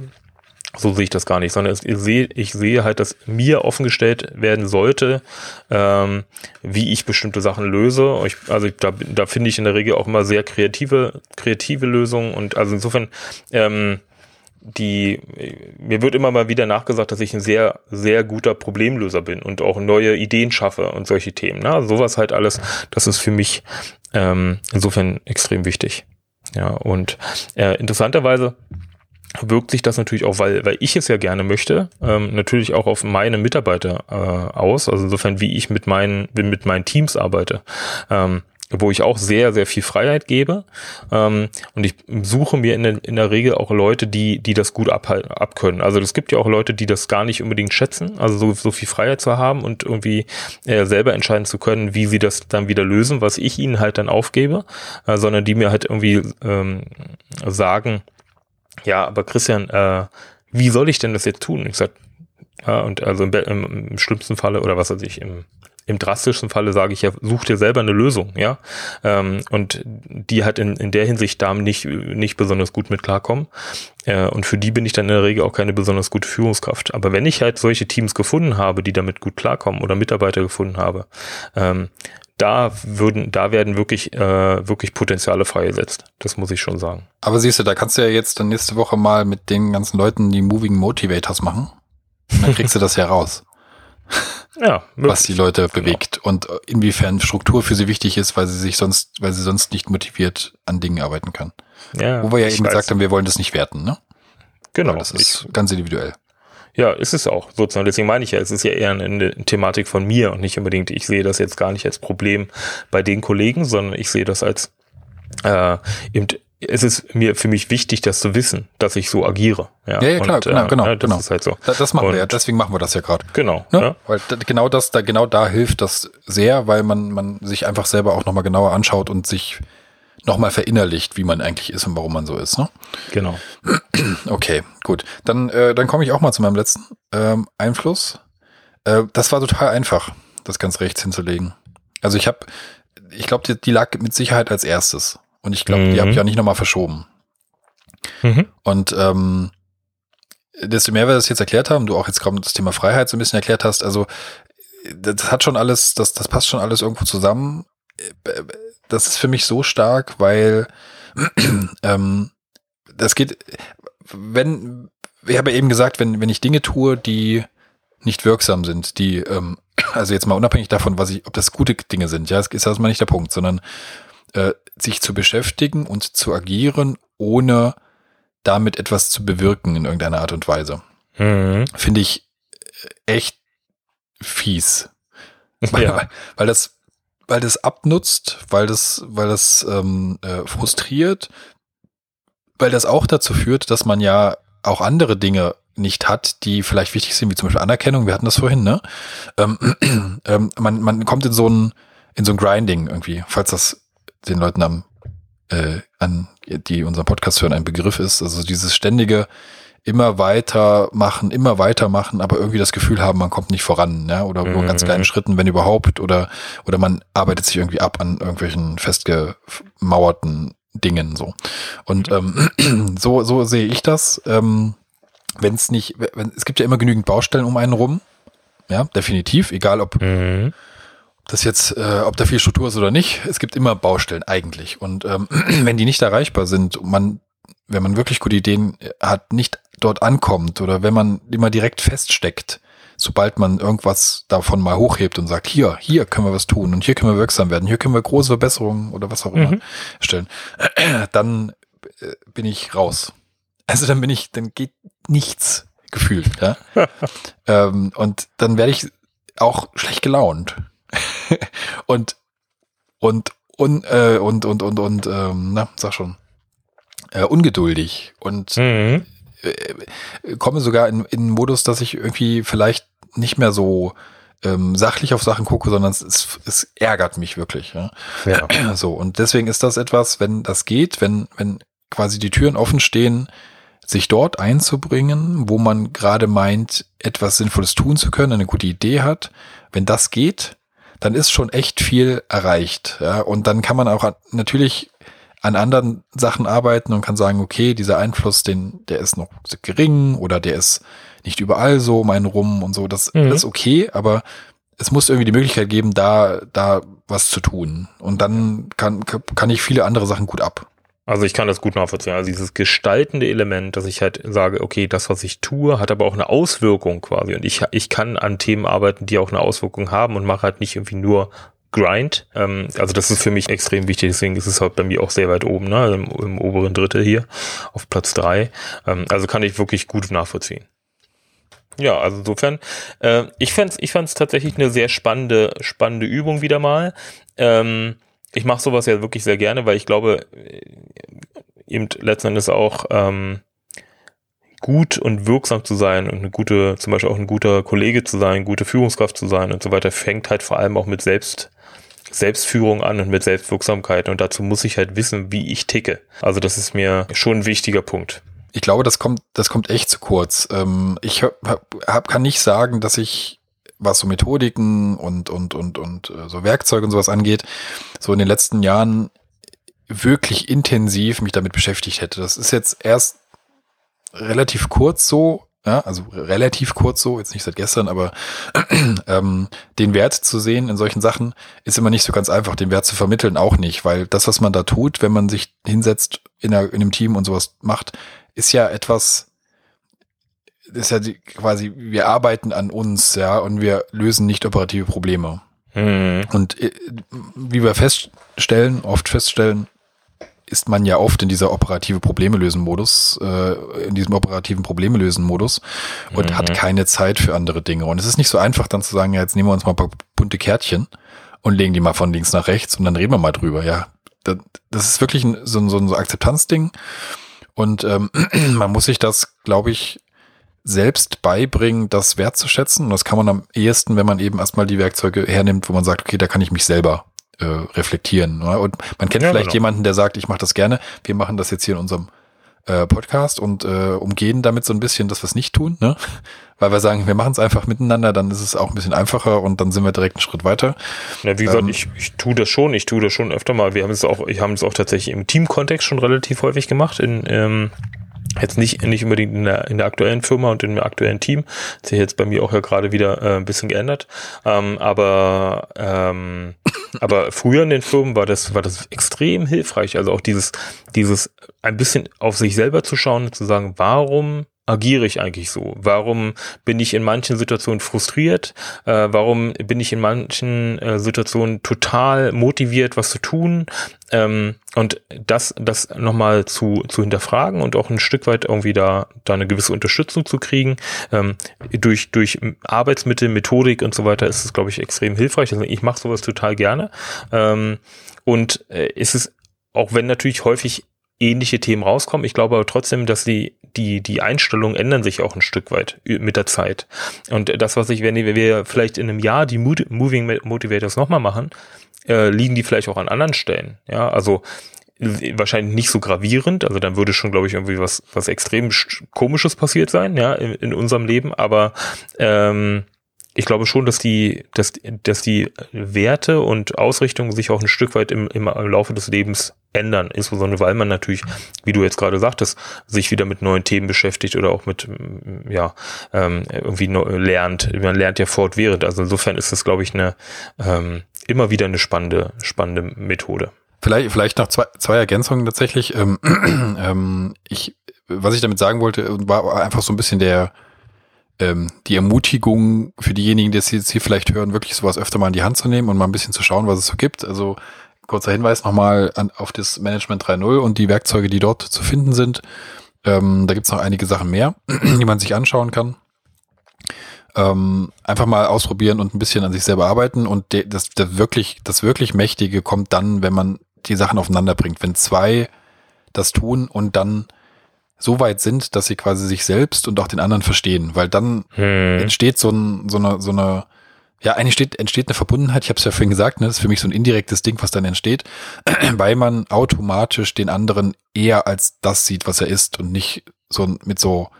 Speaker 2: so sehe ich das gar nicht, sondern ich sehe, ich sehe halt, dass mir offengestellt werden sollte, ähm, wie ich bestimmte Sachen löse. Ich, also da, da finde ich in der Regel auch immer sehr kreative, kreative Lösungen und also insofern ähm, die, mir wird immer mal wieder nachgesagt, dass ich ein sehr, sehr guter Problemlöser bin und auch neue Ideen schaffe und solche Themen. Ne? Also sowas halt alles, das ist für mich ähm, insofern extrem wichtig. Ja, und äh, interessanterweise wirkt sich das natürlich auch, weil, weil ich es ja gerne möchte, ähm, natürlich auch auf meine Mitarbeiter äh, aus. Also insofern, wie ich mit meinen, mit meinen Teams arbeite. Ähm, wo ich auch sehr, sehr viel Freiheit gebe. Ähm, und ich suche mir in, in, der Regel auch Leute, die, die das gut abhalten, abkönnen. Also es gibt ja auch Leute, die das gar nicht unbedingt schätzen, also so, so viel Freiheit zu haben und irgendwie äh, selber entscheiden zu können, wie sie das dann wieder lösen, was ich ihnen halt dann aufgebe, äh, sondern die mir halt irgendwie ähm, sagen, ja, aber Christian, äh, wie soll ich denn das jetzt tun? Ich sag, ja, und also im, im, im schlimmsten Falle oder was weiß ich, im im drastischsten Falle sage ich ja, such dir selber eine Lösung, ja. Ähm, und die hat in, in der Hinsicht da nicht, nicht besonders gut mit klarkommen. Äh, und für die bin ich dann in der Regel auch keine besonders gute Führungskraft. Aber wenn ich halt solche Teams gefunden habe, die damit gut klarkommen oder Mitarbeiter gefunden habe, ähm, da würden, da werden wirklich, äh, wirklich Potenziale freigesetzt. Das muss ich schon sagen.
Speaker 1: Aber siehst du, da kannst du ja jetzt dann nächste Woche mal mit den ganzen Leuten die Moving Motivators machen. dann kriegst du das ja raus.
Speaker 2: Ja,
Speaker 1: was die Leute bewegt genau. und inwiefern Struktur für sie wichtig ist, weil sie sich sonst, weil sie sonst nicht motiviert an Dingen arbeiten kann. Ja, Wo wir ja eben weiß. gesagt haben, wir wollen das nicht werten, ne?
Speaker 2: Genau.
Speaker 1: Weil das ist ich, ganz individuell.
Speaker 2: Ja, ist es auch sozusagen. Deswegen meine ich ja, es ist ja eher eine, eine, Thematik von mir und nicht unbedingt, ich sehe das jetzt gar nicht als Problem bei den Kollegen, sondern ich sehe das als äh, eben es ist mir für mich wichtig, das zu wissen, dass ich so agiere.
Speaker 1: Ja, ja, ja klar, und, genau, äh, genau,
Speaker 2: ja,
Speaker 1: das genau.
Speaker 2: ist halt so.
Speaker 1: Das, das machen und, wir ja, deswegen machen wir das ja gerade.
Speaker 2: Genau.
Speaker 1: Ne? Ja. Weil genau das, da genau da hilft das sehr, weil man man sich einfach selber auch nochmal genauer anschaut und sich nochmal verinnerlicht, wie man eigentlich ist und warum man so ist. Ne?
Speaker 2: Genau.
Speaker 1: Okay, gut. Dann, äh, dann komme ich auch mal zu meinem letzten ähm, Einfluss. Äh, das war total einfach, das ganz rechts hinzulegen. Also ich habe, ich glaube, die, die, lag mit Sicherheit als erstes. Und ich glaube, mhm. die habe ich auch nicht nochmal verschoben. Mhm. Und ähm, desto mehr wir das jetzt erklärt haben, du auch jetzt gerade das Thema Freiheit so ein bisschen erklärt hast, also das hat schon alles, das, das passt schon alles irgendwo zusammen. Äh, das ist für mich so stark, weil ähm, das geht, wenn, ich habe ja eben gesagt, wenn, wenn ich Dinge tue, die nicht wirksam sind, die, ähm, also jetzt mal unabhängig davon, was ich, ob das gute Dinge sind, ja, das ist erstmal nicht der Punkt, sondern äh, sich zu beschäftigen und zu agieren, ohne damit etwas zu bewirken in irgendeiner Art und Weise. Mhm. Finde ich echt fies. Weil, ja. weil das weil das abnutzt, weil das, weil das ähm, äh, frustriert, weil das auch dazu führt, dass man ja auch andere Dinge nicht hat, die vielleicht wichtig sind, wie zum Beispiel Anerkennung. Wir hatten das vorhin, ne? Ähm, ähm, man, man kommt in so ein in so ein Grinding irgendwie, falls das den Leuten am äh, an die unseren Podcast hören ein Begriff ist. Also dieses ständige immer weiter machen, immer weiter machen, aber irgendwie das Gefühl haben, man kommt nicht voran, ja, oder nur ganz kleinen mhm. Schritten, wenn überhaupt, oder, oder man arbeitet sich irgendwie ab an irgendwelchen festgemauerten Dingen, so. Und ähm, so, so sehe ich das. Ähm, wenn es nicht, wenn, es gibt ja immer genügend Baustellen um einen rum, ja, definitiv, egal ob, mhm. das jetzt, äh, ob da viel Struktur ist oder nicht, es gibt immer Baustellen eigentlich. Und ähm, wenn die nicht erreichbar sind, man, wenn man wirklich gute Ideen hat, nicht dort ankommt oder wenn man immer direkt feststeckt, sobald man irgendwas davon mal hochhebt und sagt, hier, hier können wir was tun und hier können wir wirksam werden, hier können wir große Verbesserungen oder was auch immer mhm. stellen, dann äh, bin ich raus. Also dann bin ich, dann geht nichts gefühlt, ja. ähm, und dann werde ich auch schlecht gelaunt. und, und, und, äh, und, und, und, und, ähm, na, sag schon, äh, ungeduldig und mhm. Äh, komme sogar in, in einen Modus, dass ich irgendwie vielleicht nicht mehr so ähm, sachlich auf Sachen gucke, sondern es, es, es ärgert mich wirklich. Ja? ja. So, und deswegen ist das etwas, wenn das geht, wenn, wenn quasi die Türen offen stehen, sich dort einzubringen, wo man gerade meint, etwas Sinnvolles tun zu können, eine gute Idee hat. Wenn das geht, dann ist schon echt viel erreicht. Ja? Und dann kann man auch natürlich an anderen Sachen arbeiten und kann sagen, okay, dieser Einfluss, den, der ist noch gering oder der ist nicht überall so um einen rum und so. Das, mhm. das ist okay, aber es muss irgendwie die Möglichkeit geben, da, da was zu tun. Und dann kann, kann ich viele andere Sachen gut ab.
Speaker 2: Also ich kann das gut nachvollziehen. Also dieses gestaltende Element, dass ich halt sage, okay, das, was ich tue, hat aber auch eine Auswirkung quasi. Und ich, ich kann an Themen arbeiten, die auch eine Auswirkung haben und mache halt nicht irgendwie nur Grind. Ähm, also das ist für mich extrem wichtig, deswegen ist es halt bei mir auch sehr weit oben, ne? Im, im oberen Drittel hier auf Platz drei. Ähm, also kann ich wirklich gut nachvollziehen. Ja, also insofern, äh, ich fand's, ich fand's tatsächlich eine sehr spannende, spannende Übung wieder mal. Ähm, ich mache sowas ja wirklich sehr gerne, weil ich glaube, äh, eben letzten Endes auch ähm, gut und wirksam zu sein und eine gute, zum Beispiel auch ein guter Kollege zu sein, gute Führungskraft zu sein und so weiter, fängt halt vor allem auch mit Selbst, Selbstführung an und mit Selbstwirksamkeit. Und dazu muss ich halt wissen, wie ich ticke. Also das ist mir schon ein wichtiger Punkt.
Speaker 1: Ich glaube, das kommt, das kommt echt zu kurz. Ähm, ich hab, kann nicht sagen, dass ich was so Methodiken und, und, und, und äh, so Werkzeuge und sowas angeht, so in den letzten Jahren wirklich intensiv mich damit beschäftigt hätte. Das ist jetzt erst relativ kurz so, ja, also relativ kurz so, jetzt nicht seit gestern, aber ähm, den Wert zu sehen in solchen Sachen ist immer nicht so ganz einfach, den Wert zu vermitteln auch nicht, weil das, was man da tut, wenn man sich hinsetzt in, einer, in einem Team und sowas macht, ist ja etwas, ist ja die, quasi, wir arbeiten an uns, ja, und wir lösen nicht operative Probleme. Mhm. Und äh, wie wir feststellen, oft feststellen, ist man ja oft in dieser operative Probleme lösen Modus, äh, in diesem operativen Probleme lösen Modus und mhm. hat keine Zeit für andere Dinge. Und es ist nicht so einfach dann zu sagen, ja, jetzt nehmen wir uns mal ein paar bunte Kärtchen und legen die mal von links nach rechts und dann reden wir mal drüber. Ja, das, ist wirklich ein, so, so ein so Akzeptanzding. Und ähm, man muss sich das, glaube ich, selbst beibringen, das wertzuschätzen. Und das kann man am ehesten, wenn man eben erstmal die Werkzeuge hernimmt, wo man sagt, okay, da kann ich mich selber äh, reflektieren. Ne? Und man kennt ja, vielleicht genau. jemanden, der sagt, ich mache das gerne. Wir machen das jetzt hier in unserem äh, Podcast und äh, umgehen damit so ein bisschen das, was nicht tun, ne? Weil wir sagen, wir machen es einfach miteinander, dann ist es auch ein bisschen einfacher und dann sind wir direkt einen Schritt weiter.
Speaker 2: Ja, wie gesagt, ähm, ich, ich tue das schon, ich tue das schon öfter mal. Wir haben es auch, ich habe es auch tatsächlich im Teamkontext schon relativ häufig gemacht, in ähm, Jetzt nicht, nicht unbedingt in der, in der aktuellen Firma und im aktuellen Team. Das hat sich jetzt bei mir auch ja gerade wieder äh, ein bisschen geändert. Ähm, aber, ähm, aber früher in den Firmen war das, war das extrem hilfreich. Also auch dieses, dieses ein bisschen auf sich selber zu schauen, zu sagen, warum agiere ich eigentlich so? Warum bin ich in manchen Situationen frustriert? Äh, warum bin ich in manchen äh, Situationen total motiviert, was zu tun? Ähm, und das, das nochmal zu, zu hinterfragen und auch ein Stück weit irgendwie da, da eine gewisse Unterstützung zu kriegen. Ähm, durch, durch Arbeitsmittel, Methodik und so weiter ist es, glaube ich, extrem hilfreich. Also ich mache sowas total gerne. Ähm, und äh, ist es, auch wenn natürlich häufig ähnliche Themen rauskommen. Ich glaube aber trotzdem, dass die, die, die Einstellungen ändern sich auch ein Stück weit mit der Zeit. Und das, was ich, wenn wir vielleicht in einem Jahr die Moving Motivators nochmal machen, äh, liegen die vielleicht auch an anderen Stellen. Ja, also wahrscheinlich nicht so gravierend, also dann würde schon, glaube ich, irgendwie was, was extrem komisches passiert sein, ja, in, in unserem Leben, aber ähm, ich glaube schon, dass die, dass, dass die Werte und Ausrichtungen sich auch ein Stück weit im, im Laufe des Lebens ändern. Insbesondere weil man natürlich, wie du jetzt gerade sagtest, sich wieder mit neuen Themen beschäftigt oder auch mit, ja, ähm, irgendwie lernt. Man lernt ja fortwährend. Also insofern ist das, glaube ich, eine ähm, immer wieder eine spannende, spannende Methode.
Speaker 1: Vielleicht, vielleicht noch zwei, zwei Ergänzungen tatsächlich. Ähm, ähm, ich, was ich damit sagen wollte, war einfach so ein bisschen der ähm, die Ermutigung für diejenigen, die es jetzt hier vielleicht hören, wirklich sowas öfter mal in die Hand zu nehmen und mal ein bisschen zu schauen, was es so gibt. Also kurzer Hinweis nochmal an, auf das Management 3.0 und die Werkzeuge, die dort zu finden sind. Ähm, da gibt es noch einige Sachen mehr, die man sich anschauen kann. Ähm, einfach mal ausprobieren und ein bisschen an sich selber arbeiten und de, das, das wirklich, das wirklich Mächtige kommt dann, wenn man die Sachen aufeinander bringt. Wenn zwei das tun und dann so weit sind, dass sie quasi sich selbst und auch den anderen verstehen, weil dann hm. entsteht so, ein, so eine, so eine, ja, eigentlich steht, entsteht eine Verbundenheit, ich habe es ja vorhin gesagt, ne, das ist für mich so ein indirektes Ding, was dann entsteht, weil man automatisch den anderen eher als das sieht, was er ist und nicht so mit so,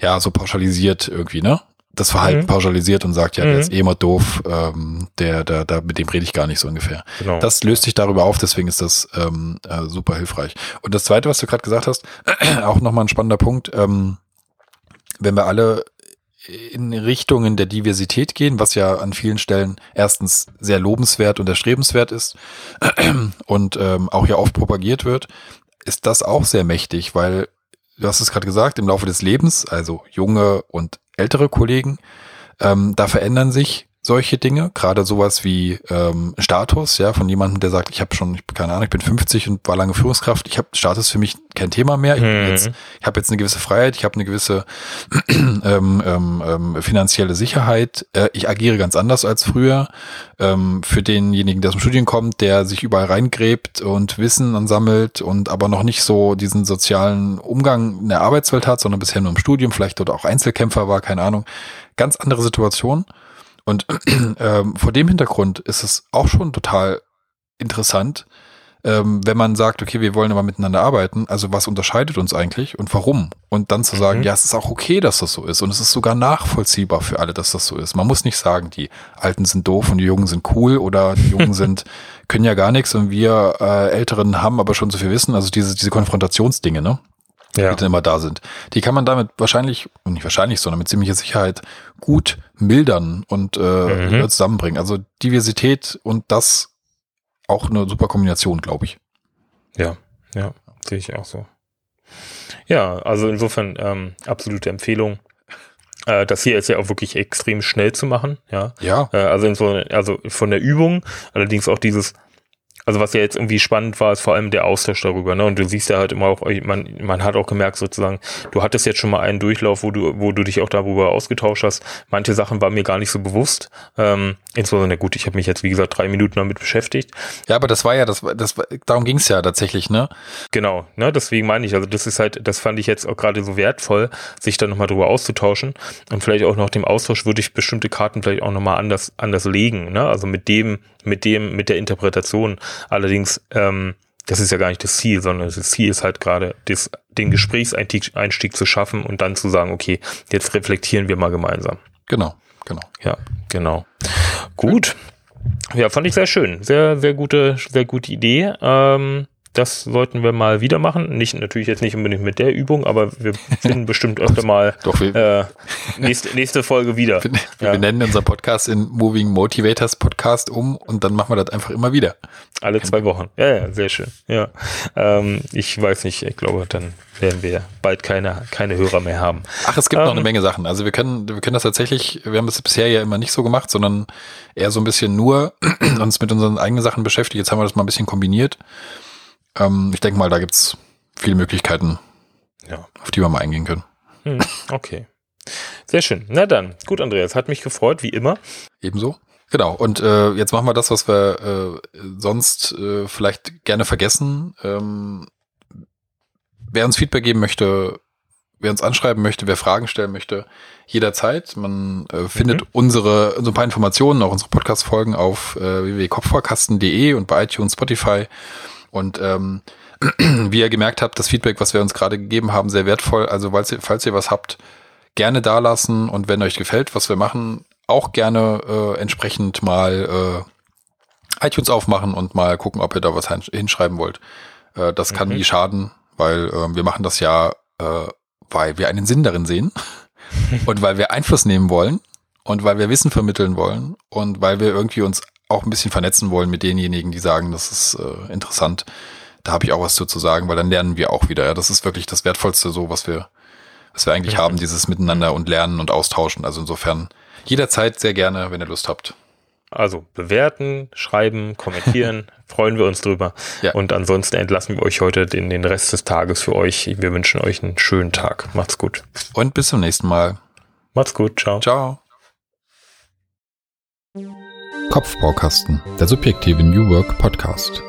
Speaker 1: ja, so pauschalisiert irgendwie, ne? Das Verhalten mhm. pauschalisiert und sagt, ja, der mhm. ist eh immer doof, ähm, der, der, der, mit dem rede ich gar nicht so ungefähr. Genau. Das löst sich darüber auf, deswegen ist das ähm, äh, super hilfreich. Und das Zweite, was du gerade gesagt hast, auch nochmal ein spannender Punkt, ähm, wenn wir alle in Richtungen der Diversität gehen, was ja an vielen Stellen erstens sehr lobenswert und erstrebenswert ist und ähm, auch ja oft propagiert wird, ist das auch sehr mächtig, weil du hast es gerade gesagt, im Laufe des Lebens, also junge und ältere Kollegen, ähm, da verändern sich solche Dinge, gerade sowas wie ähm, Status, ja, von jemandem, der sagt, ich habe schon, ich, keine Ahnung, ich bin 50 und war lange Führungskraft, ich habe Status für mich kein Thema mehr, ich, mhm. jetzt, ich habe jetzt eine gewisse Freiheit, ich habe eine gewisse ähm, ähm, ähm, finanzielle Sicherheit, äh, ich agiere ganz anders als früher. Ähm, für denjenigen, der aus dem Studium kommt, der sich überall reingräbt und Wissen ansammelt und aber noch nicht so diesen sozialen Umgang in der Arbeitswelt hat, sondern bisher nur im Studium, vielleicht dort auch Einzelkämpfer war, keine Ahnung, ganz andere Situation. Und ähm, vor dem Hintergrund ist es auch schon total interessant, ähm, wenn man sagt, okay, wir wollen aber miteinander arbeiten, also was unterscheidet uns eigentlich und warum? Und dann zu sagen, mhm. ja, es ist auch okay, dass das so ist und es ist sogar nachvollziehbar für alle, dass das so ist. Man muss nicht sagen, die Alten sind doof und die Jungen sind cool oder die Jungen sind, können ja gar nichts und wir äh, Älteren haben aber schon so viel Wissen. Also diese, diese Konfrontationsdinge, ne? Ja. die dann immer da sind. Die kann man damit wahrscheinlich, nicht wahrscheinlich, sondern mit ziemlicher Sicherheit gut mildern und äh, mhm. zusammenbringen. Also Diversität und das auch eine super Kombination, glaube ich.
Speaker 2: Ja, ja, sehe ich auch so. Ja, also insofern ähm, absolute Empfehlung. Äh, das hier ist ja auch wirklich extrem schnell zu machen, ja.
Speaker 1: Ja.
Speaker 2: Äh, also so, also von der Übung, allerdings auch dieses also was ja jetzt irgendwie spannend war, ist vor allem der Austausch darüber. Ne? Und du siehst ja halt immer auch, man, man hat auch gemerkt sozusagen, du hattest jetzt schon mal einen Durchlauf, wo du, wo du dich auch darüber ausgetauscht hast. Manche Sachen waren mir gar nicht so bewusst. Ähm, insbesondere, gut, ich habe mich jetzt, wie gesagt, drei Minuten damit beschäftigt.
Speaker 1: Ja, aber das war ja, das, das darum ging es ja tatsächlich, ne?
Speaker 2: Genau, ne? Deswegen meine ich, also das ist halt, das fand ich jetzt auch gerade so wertvoll, sich da nochmal drüber auszutauschen. Und vielleicht auch nach dem Austausch würde ich bestimmte Karten vielleicht auch nochmal anders, anders legen, ne? Also mit dem, mit dem, mit der Interpretation. Allerdings, ähm, das ist ja gar nicht das Ziel, sondern das Ziel ist halt gerade, das, den Gesprächseinstieg Einstieg zu schaffen und dann zu sagen, okay, jetzt reflektieren wir mal gemeinsam.
Speaker 1: Genau, genau.
Speaker 2: Ja, genau. Gut. Ja, fand ich sehr schön. Sehr, sehr gute, sehr gute Idee. Ähm, das sollten wir mal wieder machen. Nicht, natürlich jetzt nicht unbedingt mit der Übung, aber wir finden bestimmt öfter mal
Speaker 1: Doch,
Speaker 2: äh, nächste, nächste Folge wieder.
Speaker 1: Wir, ja. wir nennen unser Podcast in Moving Motivators Podcast um und dann machen wir das einfach immer wieder.
Speaker 2: Alle zwei Wochen. Ja, ja, sehr schön. Ja. Ähm, ich weiß nicht, ich glaube, dann werden wir bald keine, keine Hörer mehr haben.
Speaker 1: Ach, es gibt ähm, noch eine ähm, Menge Sachen. Also wir können, wir können das tatsächlich, wir haben das bisher ja immer nicht so gemacht, sondern eher so ein bisschen nur uns mit unseren eigenen Sachen beschäftigt. Jetzt haben wir das mal ein bisschen kombiniert. Ähm, ich denke mal, da gibt's viele Möglichkeiten, ja. auf die wir mal eingehen können.
Speaker 2: Hm, okay. Sehr schön. Na dann, gut, Andreas, hat mich gefreut, wie immer.
Speaker 1: Ebenso. Genau, und äh, jetzt machen wir das, was wir äh, sonst äh, vielleicht gerne vergessen. Ähm, wer uns Feedback geben möchte, wer uns anschreiben möchte, wer Fragen stellen möchte, jederzeit. Man äh, findet mhm. unsere, so ein paar Informationen, auch unsere Podcast-Folgen auf äh, www.kopfvorkasten.de und bei iTunes, Spotify und ähm, wie ihr gemerkt habt, das Feedback, was wir uns gerade gegeben haben, sehr wertvoll. Also falls ihr, falls ihr was habt, gerne da lassen und wenn euch gefällt, was wir machen, auch gerne äh, entsprechend mal äh, iTunes aufmachen und mal gucken, ob ihr da was hinschreiben wollt. Äh, das kann mhm. nie schaden, weil äh, wir machen das ja, äh, weil wir einen Sinn darin sehen und weil wir Einfluss nehmen wollen und weil wir Wissen vermitteln wollen und weil wir irgendwie uns auch ein bisschen vernetzen wollen mit denjenigen, die sagen, das ist äh, interessant. Da habe ich auch was zu, zu sagen, weil dann lernen wir auch wieder. Ja, das ist wirklich das Wertvollste, so was wir, was wir eigentlich mhm. haben, dieses Miteinander und Lernen und Austauschen. Also insofern jederzeit sehr gerne, wenn ihr Lust habt.
Speaker 2: Also bewerten, schreiben, kommentieren, freuen wir uns drüber. Ja. Und ansonsten entlassen wir euch heute den, den Rest des Tages für euch. Wir wünschen euch einen schönen Tag. Macht's gut.
Speaker 1: Und bis zum nächsten Mal.
Speaker 2: Macht's gut. Ciao.
Speaker 1: Ciao. Kopfbaukasten, der subjektive New Work Podcast.